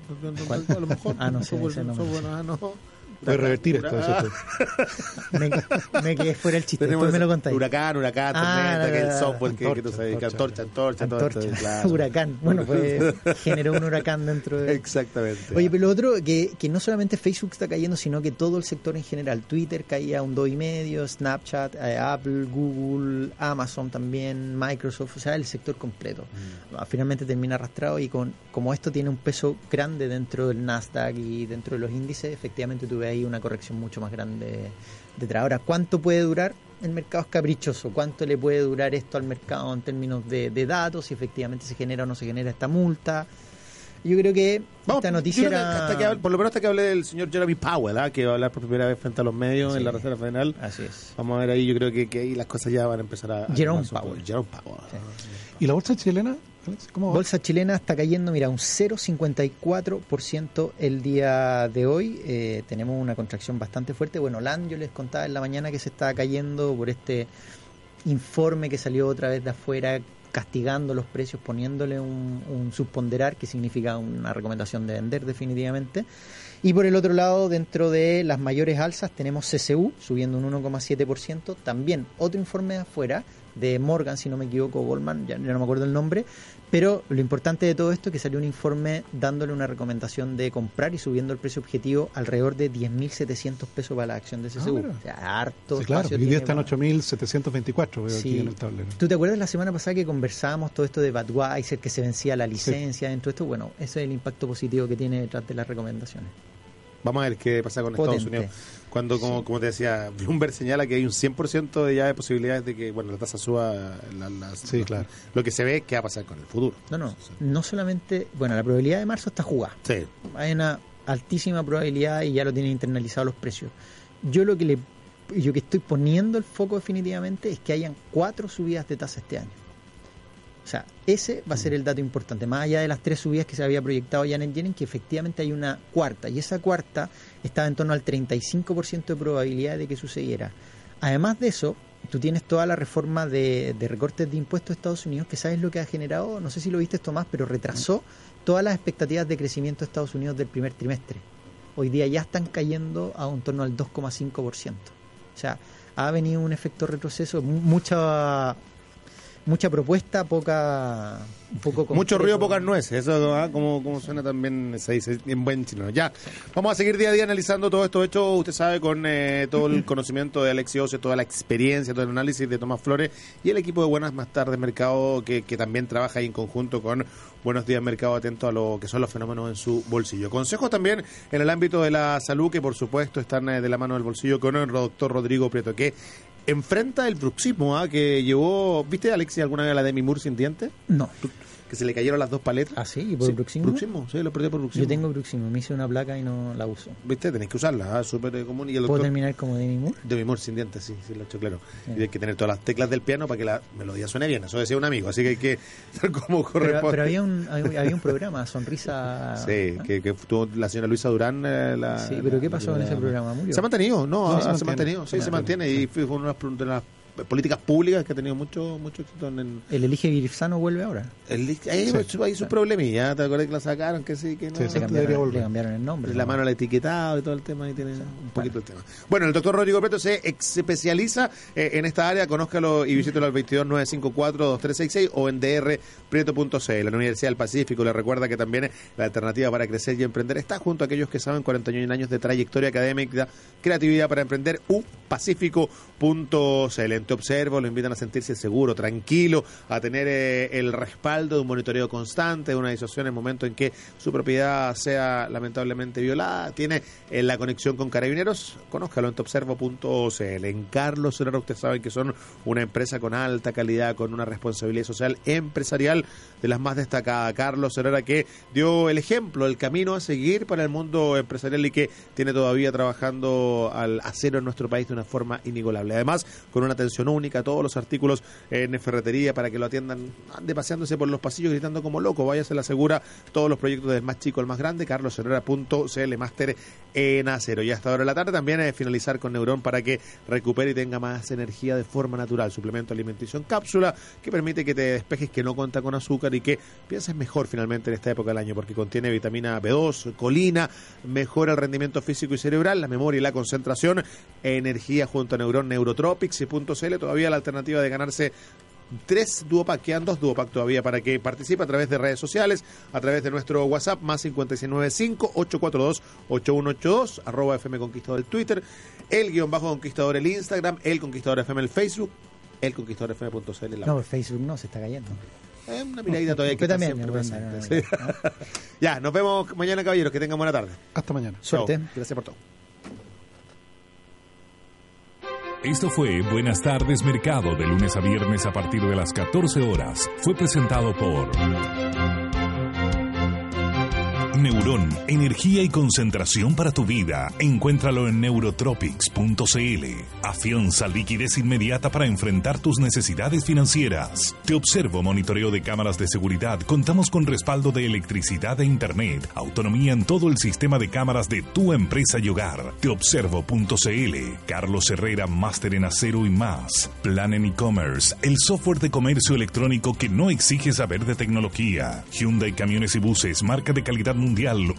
¿Cuál? A lo mejor. Ah, no sé, Software- ese no software, ah, no. Puedes revertir esto. Ah, me, me quedé fuera el chiste. Tenemos Después me lo contáis. Huracán, huracán, Ah, tormenta, que es la- el software que, que tú antorcha, sabes, que antorcha, antorcha. antorcha, Antorcha, antorcha, claro. huracán. Bueno, pues [laughs] generó un huracán dentro de... Exactamente. Oye, pero lo otro, que, que no solamente Facebook está cayendo, sino que todo el sector en general. Twitter caía un 2,5, Snapchat, eh, Apple, Google, Amazon también, Microsoft, o sea, el sector completo. Ah, Finalmente termina arrastrado y con como esto tiene un peso grande dentro del Nasdaq y dentro de los índices, efectivamente tuve ahí una corrección mucho más grande detrás. Ahora, ¿cuánto puede durar? El mercado es caprichoso. ¿Cuánto le puede durar esto al mercado en términos de, de datos? Si efectivamente se genera o no se genera esta multa. Yo creo que Vamos, esta noticia que hasta que hable- por lo menos hasta que hable del señor Jeremy Powell, ¿ah? que va a hablar por primera vez frente a los medios Sí. en la Reserva Federal. Así es. Vamos a ver ahí, yo creo que, que ahí las cosas ya van a empezar a... Jerome. Powell. Jerome Powell. ¿Y la bolsa chilena? Bolsa chilena está cayendo, mira, un 0,54% el día de hoy. Eh, tenemos una contracción bastante fuerte. Bueno, LAN yo les contaba en la mañana que se estaba cayendo por este informe que salió otra vez de afuera castigando los precios, poniéndole un, un subponderar, que significa una recomendación de vender definitivamente. Y por el otro lado, dentro de las mayores alzas, tenemos CCU subiendo un 1,7%. También otro informe de afuera, de Morgan, si no me equivoco, Goldman, ya no me acuerdo el nombre. Pero lo importante de todo esto es que salió un informe dándole una recomendación de comprar y subiendo el precio objetivo alrededor de 10.700 pesos para la acción de CCU. mira. o sea, harto Sí, claro, hoy día tiene está en para- 8.724, veo Sí. aquí en el tablero. ¿Tú te acuerdas la semana pasada que conversábamos todo esto de Budweiser, que se vencía la licencia dentro de esto? Bueno, ese es el impacto positivo que tiene detrás de las recomendaciones. Vamos a ver qué pasa con Potente. Estados Unidos. Cuando, como, como te decía, Bloomberg señala que hay un 100% de ya de posibilidades de que bueno la tasa suba. la- las- Sí, claro. Lo que se ve que va a pasar con el futuro. No, no, no solamente, bueno, la probabilidad de marzo está jugada. Sí. Hay una altísima probabilidad y ya lo tienen internalizado los precios. Yo lo que le yo que estoy poniendo el foco definitivamente es que hayan cuatro subidas de tasa este año. O sea, ese va a ser el dato importante, más allá de las tres subidas que se había proyectado ya en Jennings, que efectivamente hay una cuarta, y esa cuarta estaba en torno al 35% de probabilidad de que sucediera. Además de eso, tú tienes toda la reforma de, de recortes de impuestos de Estados Unidos, que sabes lo que ha generado, no sé si lo viste esto más, pero retrasó todas las expectativas de crecimiento de Estados Unidos del primer trimestre. Hoy día ya están cayendo a un torno al 2,5%. O sea, ha venido un efecto retroceso, mu- mucha mucha propuesta, poca un poco Mucho ruido, pocas nueces. Eso, ah, como, como suena también, se dice en buen chileno. Ya, vamos a seguir día a día analizando todo esto hecho, usted sabe, con eh, todo el conocimiento de Alexi Oce, toda la experiencia, todo el análisis de Tomás Flores y el equipo de Buenas Más Tardes Mercado, que, que también trabaja ahí en conjunto con Buenos Días Mercado, atento a lo que son los fenómenos en su bolsillo. Consejos también en el ámbito de la salud, que por supuesto están eh, de la mano del bolsillo con el doctor Rodrigo Prieto, que enfrenta el bruxismo, ah, que llevó, ¿viste Alexi alguna vez la de Mimur sin dientes? No. Que se le cayeron las dos paletas. ¿Ah, sí? ¿Y por Sí, bruxismo? Bruxismo, sí, lo perdió por bruxismo. Yo tengo bruxismo, me hice una placa y no la uso. ¿Viste? Tenéis que usarla, ah, súper eh, común. Y el ¿Puedo doctor terminar como Demi Moore? de Mimur sin dientes, sí, sí, lo he hecho claro. Sí. Y hay que tener todas las teclas del piano para que la melodía suene bien. Eso decía un amigo, así que hay que [laughs] ser como corresponde. pero había, un, había un programa, Sonrisa... [laughs] Sí, que, que tuvo la señora Luisa Durán. eh, la, Sí, pero ¿qué la- pasó con ese programa? ¿Murió? Se ha mantenido, no, No, ah, se se, ha mantiene. mantenido, sí, Se se mantiene, mantiene. Y fue una de las políticas públicas que ha tenido mucho mucho éxito en el. El Elige Virzano vuelve ahora. el- ahí hay sus problemillas, ¿te acuerdas que la sacaron? Que sí, que no. Sí, sí. debería cambiaron, volver. le cambiaron el nombre. la ¿no? mano al etiquetado y todo el tema, ahí tiene un poquito el tema. Bueno, el doctor Rodrigo Preto se ex- especializa eh, en esta área, conózcalo y visítelo al 22954-2366 o en drprieto.cl. La Universidad del Pacífico le recuerda que también la alternativa para crecer y emprender está junto a aquellos que saben 41 años de trayectoria académica, creatividad para emprender, upacífico.cl. Te Observo lo invitan a sentirse seguro, tranquilo, a tener eh, el respaldo de un monitoreo constante, de una disociación en el momento en que su propiedad sea lamentablemente violada. Tiene eh, la conexión con carabineros, conózcalo en teobservo.cl. En Carlos Herrera, ustedes saben que son una empresa con alta calidad, con una responsabilidad social empresarial de las más destacadas. Carlos Herrera que dio el ejemplo, el camino a seguir para el mundo empresarial y que tiene todavía trabajando al acero en nuestro país de una forma inigualable. Además, con una atención única, todos los artículos en ferretería para que lo atiendan, ande paseándose por los pasillos gritando como loco, váyase la segura, todos los proyectos del más chico al más grande, carlosherrera.cl, máster en acero. Y hasta ahora de la tarde también es finalizar con Neurón para que recupere y tenga más energía de forma natural. Suplemento alimenticio en cápsula que permite que te despejes, que no cuenta con azúcar y que pienses mejor finalmente en esta época del año porque contiene vitamina B2, colina, mejora el rendimiento físico y cerebral, la memoria y la concentración, energía junto a Neurón, Neurotropics y .cl. Todavía la alternativa de ganarse tres duopack, quedan dos duopack todavía para que participe a través de redes sociales, a través de nuestro WhatsApp, más 569-5-842-8182, arroba FM Conquistador el Twitter, el guion bajo Conquistador el Instagram, el Conquistador FM el Facebook, el Conquistador FM.cl. No. Facebook no, se está cayendo. Es una miradita [laughs] todavía que también, siempre presente, no, sí. [laughs] Ya, nos vemos mañana, caballeros. Que tengan buena tarde. Hasta mañana. Suerte. Chao. Gracias por todo. Esto fue Buenas tardes Mercado de lunes a viernes a partir de las 14 horas. Fue presentado por Neurón, energía y concentración para tu vida. Encuéntralo en neurotropics.cl. Afianza liquidez inmediata para enfrentar tus necesidades financieras. Te observo monitoreo de cámaras de seguridad. Contamos con respaldo de electricidad e internet. Autonomía en todo el sistema de cámaras de tu empresa y hogar. Teobservo.cl. Carlos Herrera, máster en acero y más. Plan en e-commerce, el software de comercio electrónico que no exige saber de tecnología. Hyundai Camiones y Buses, marca de calidad mundial.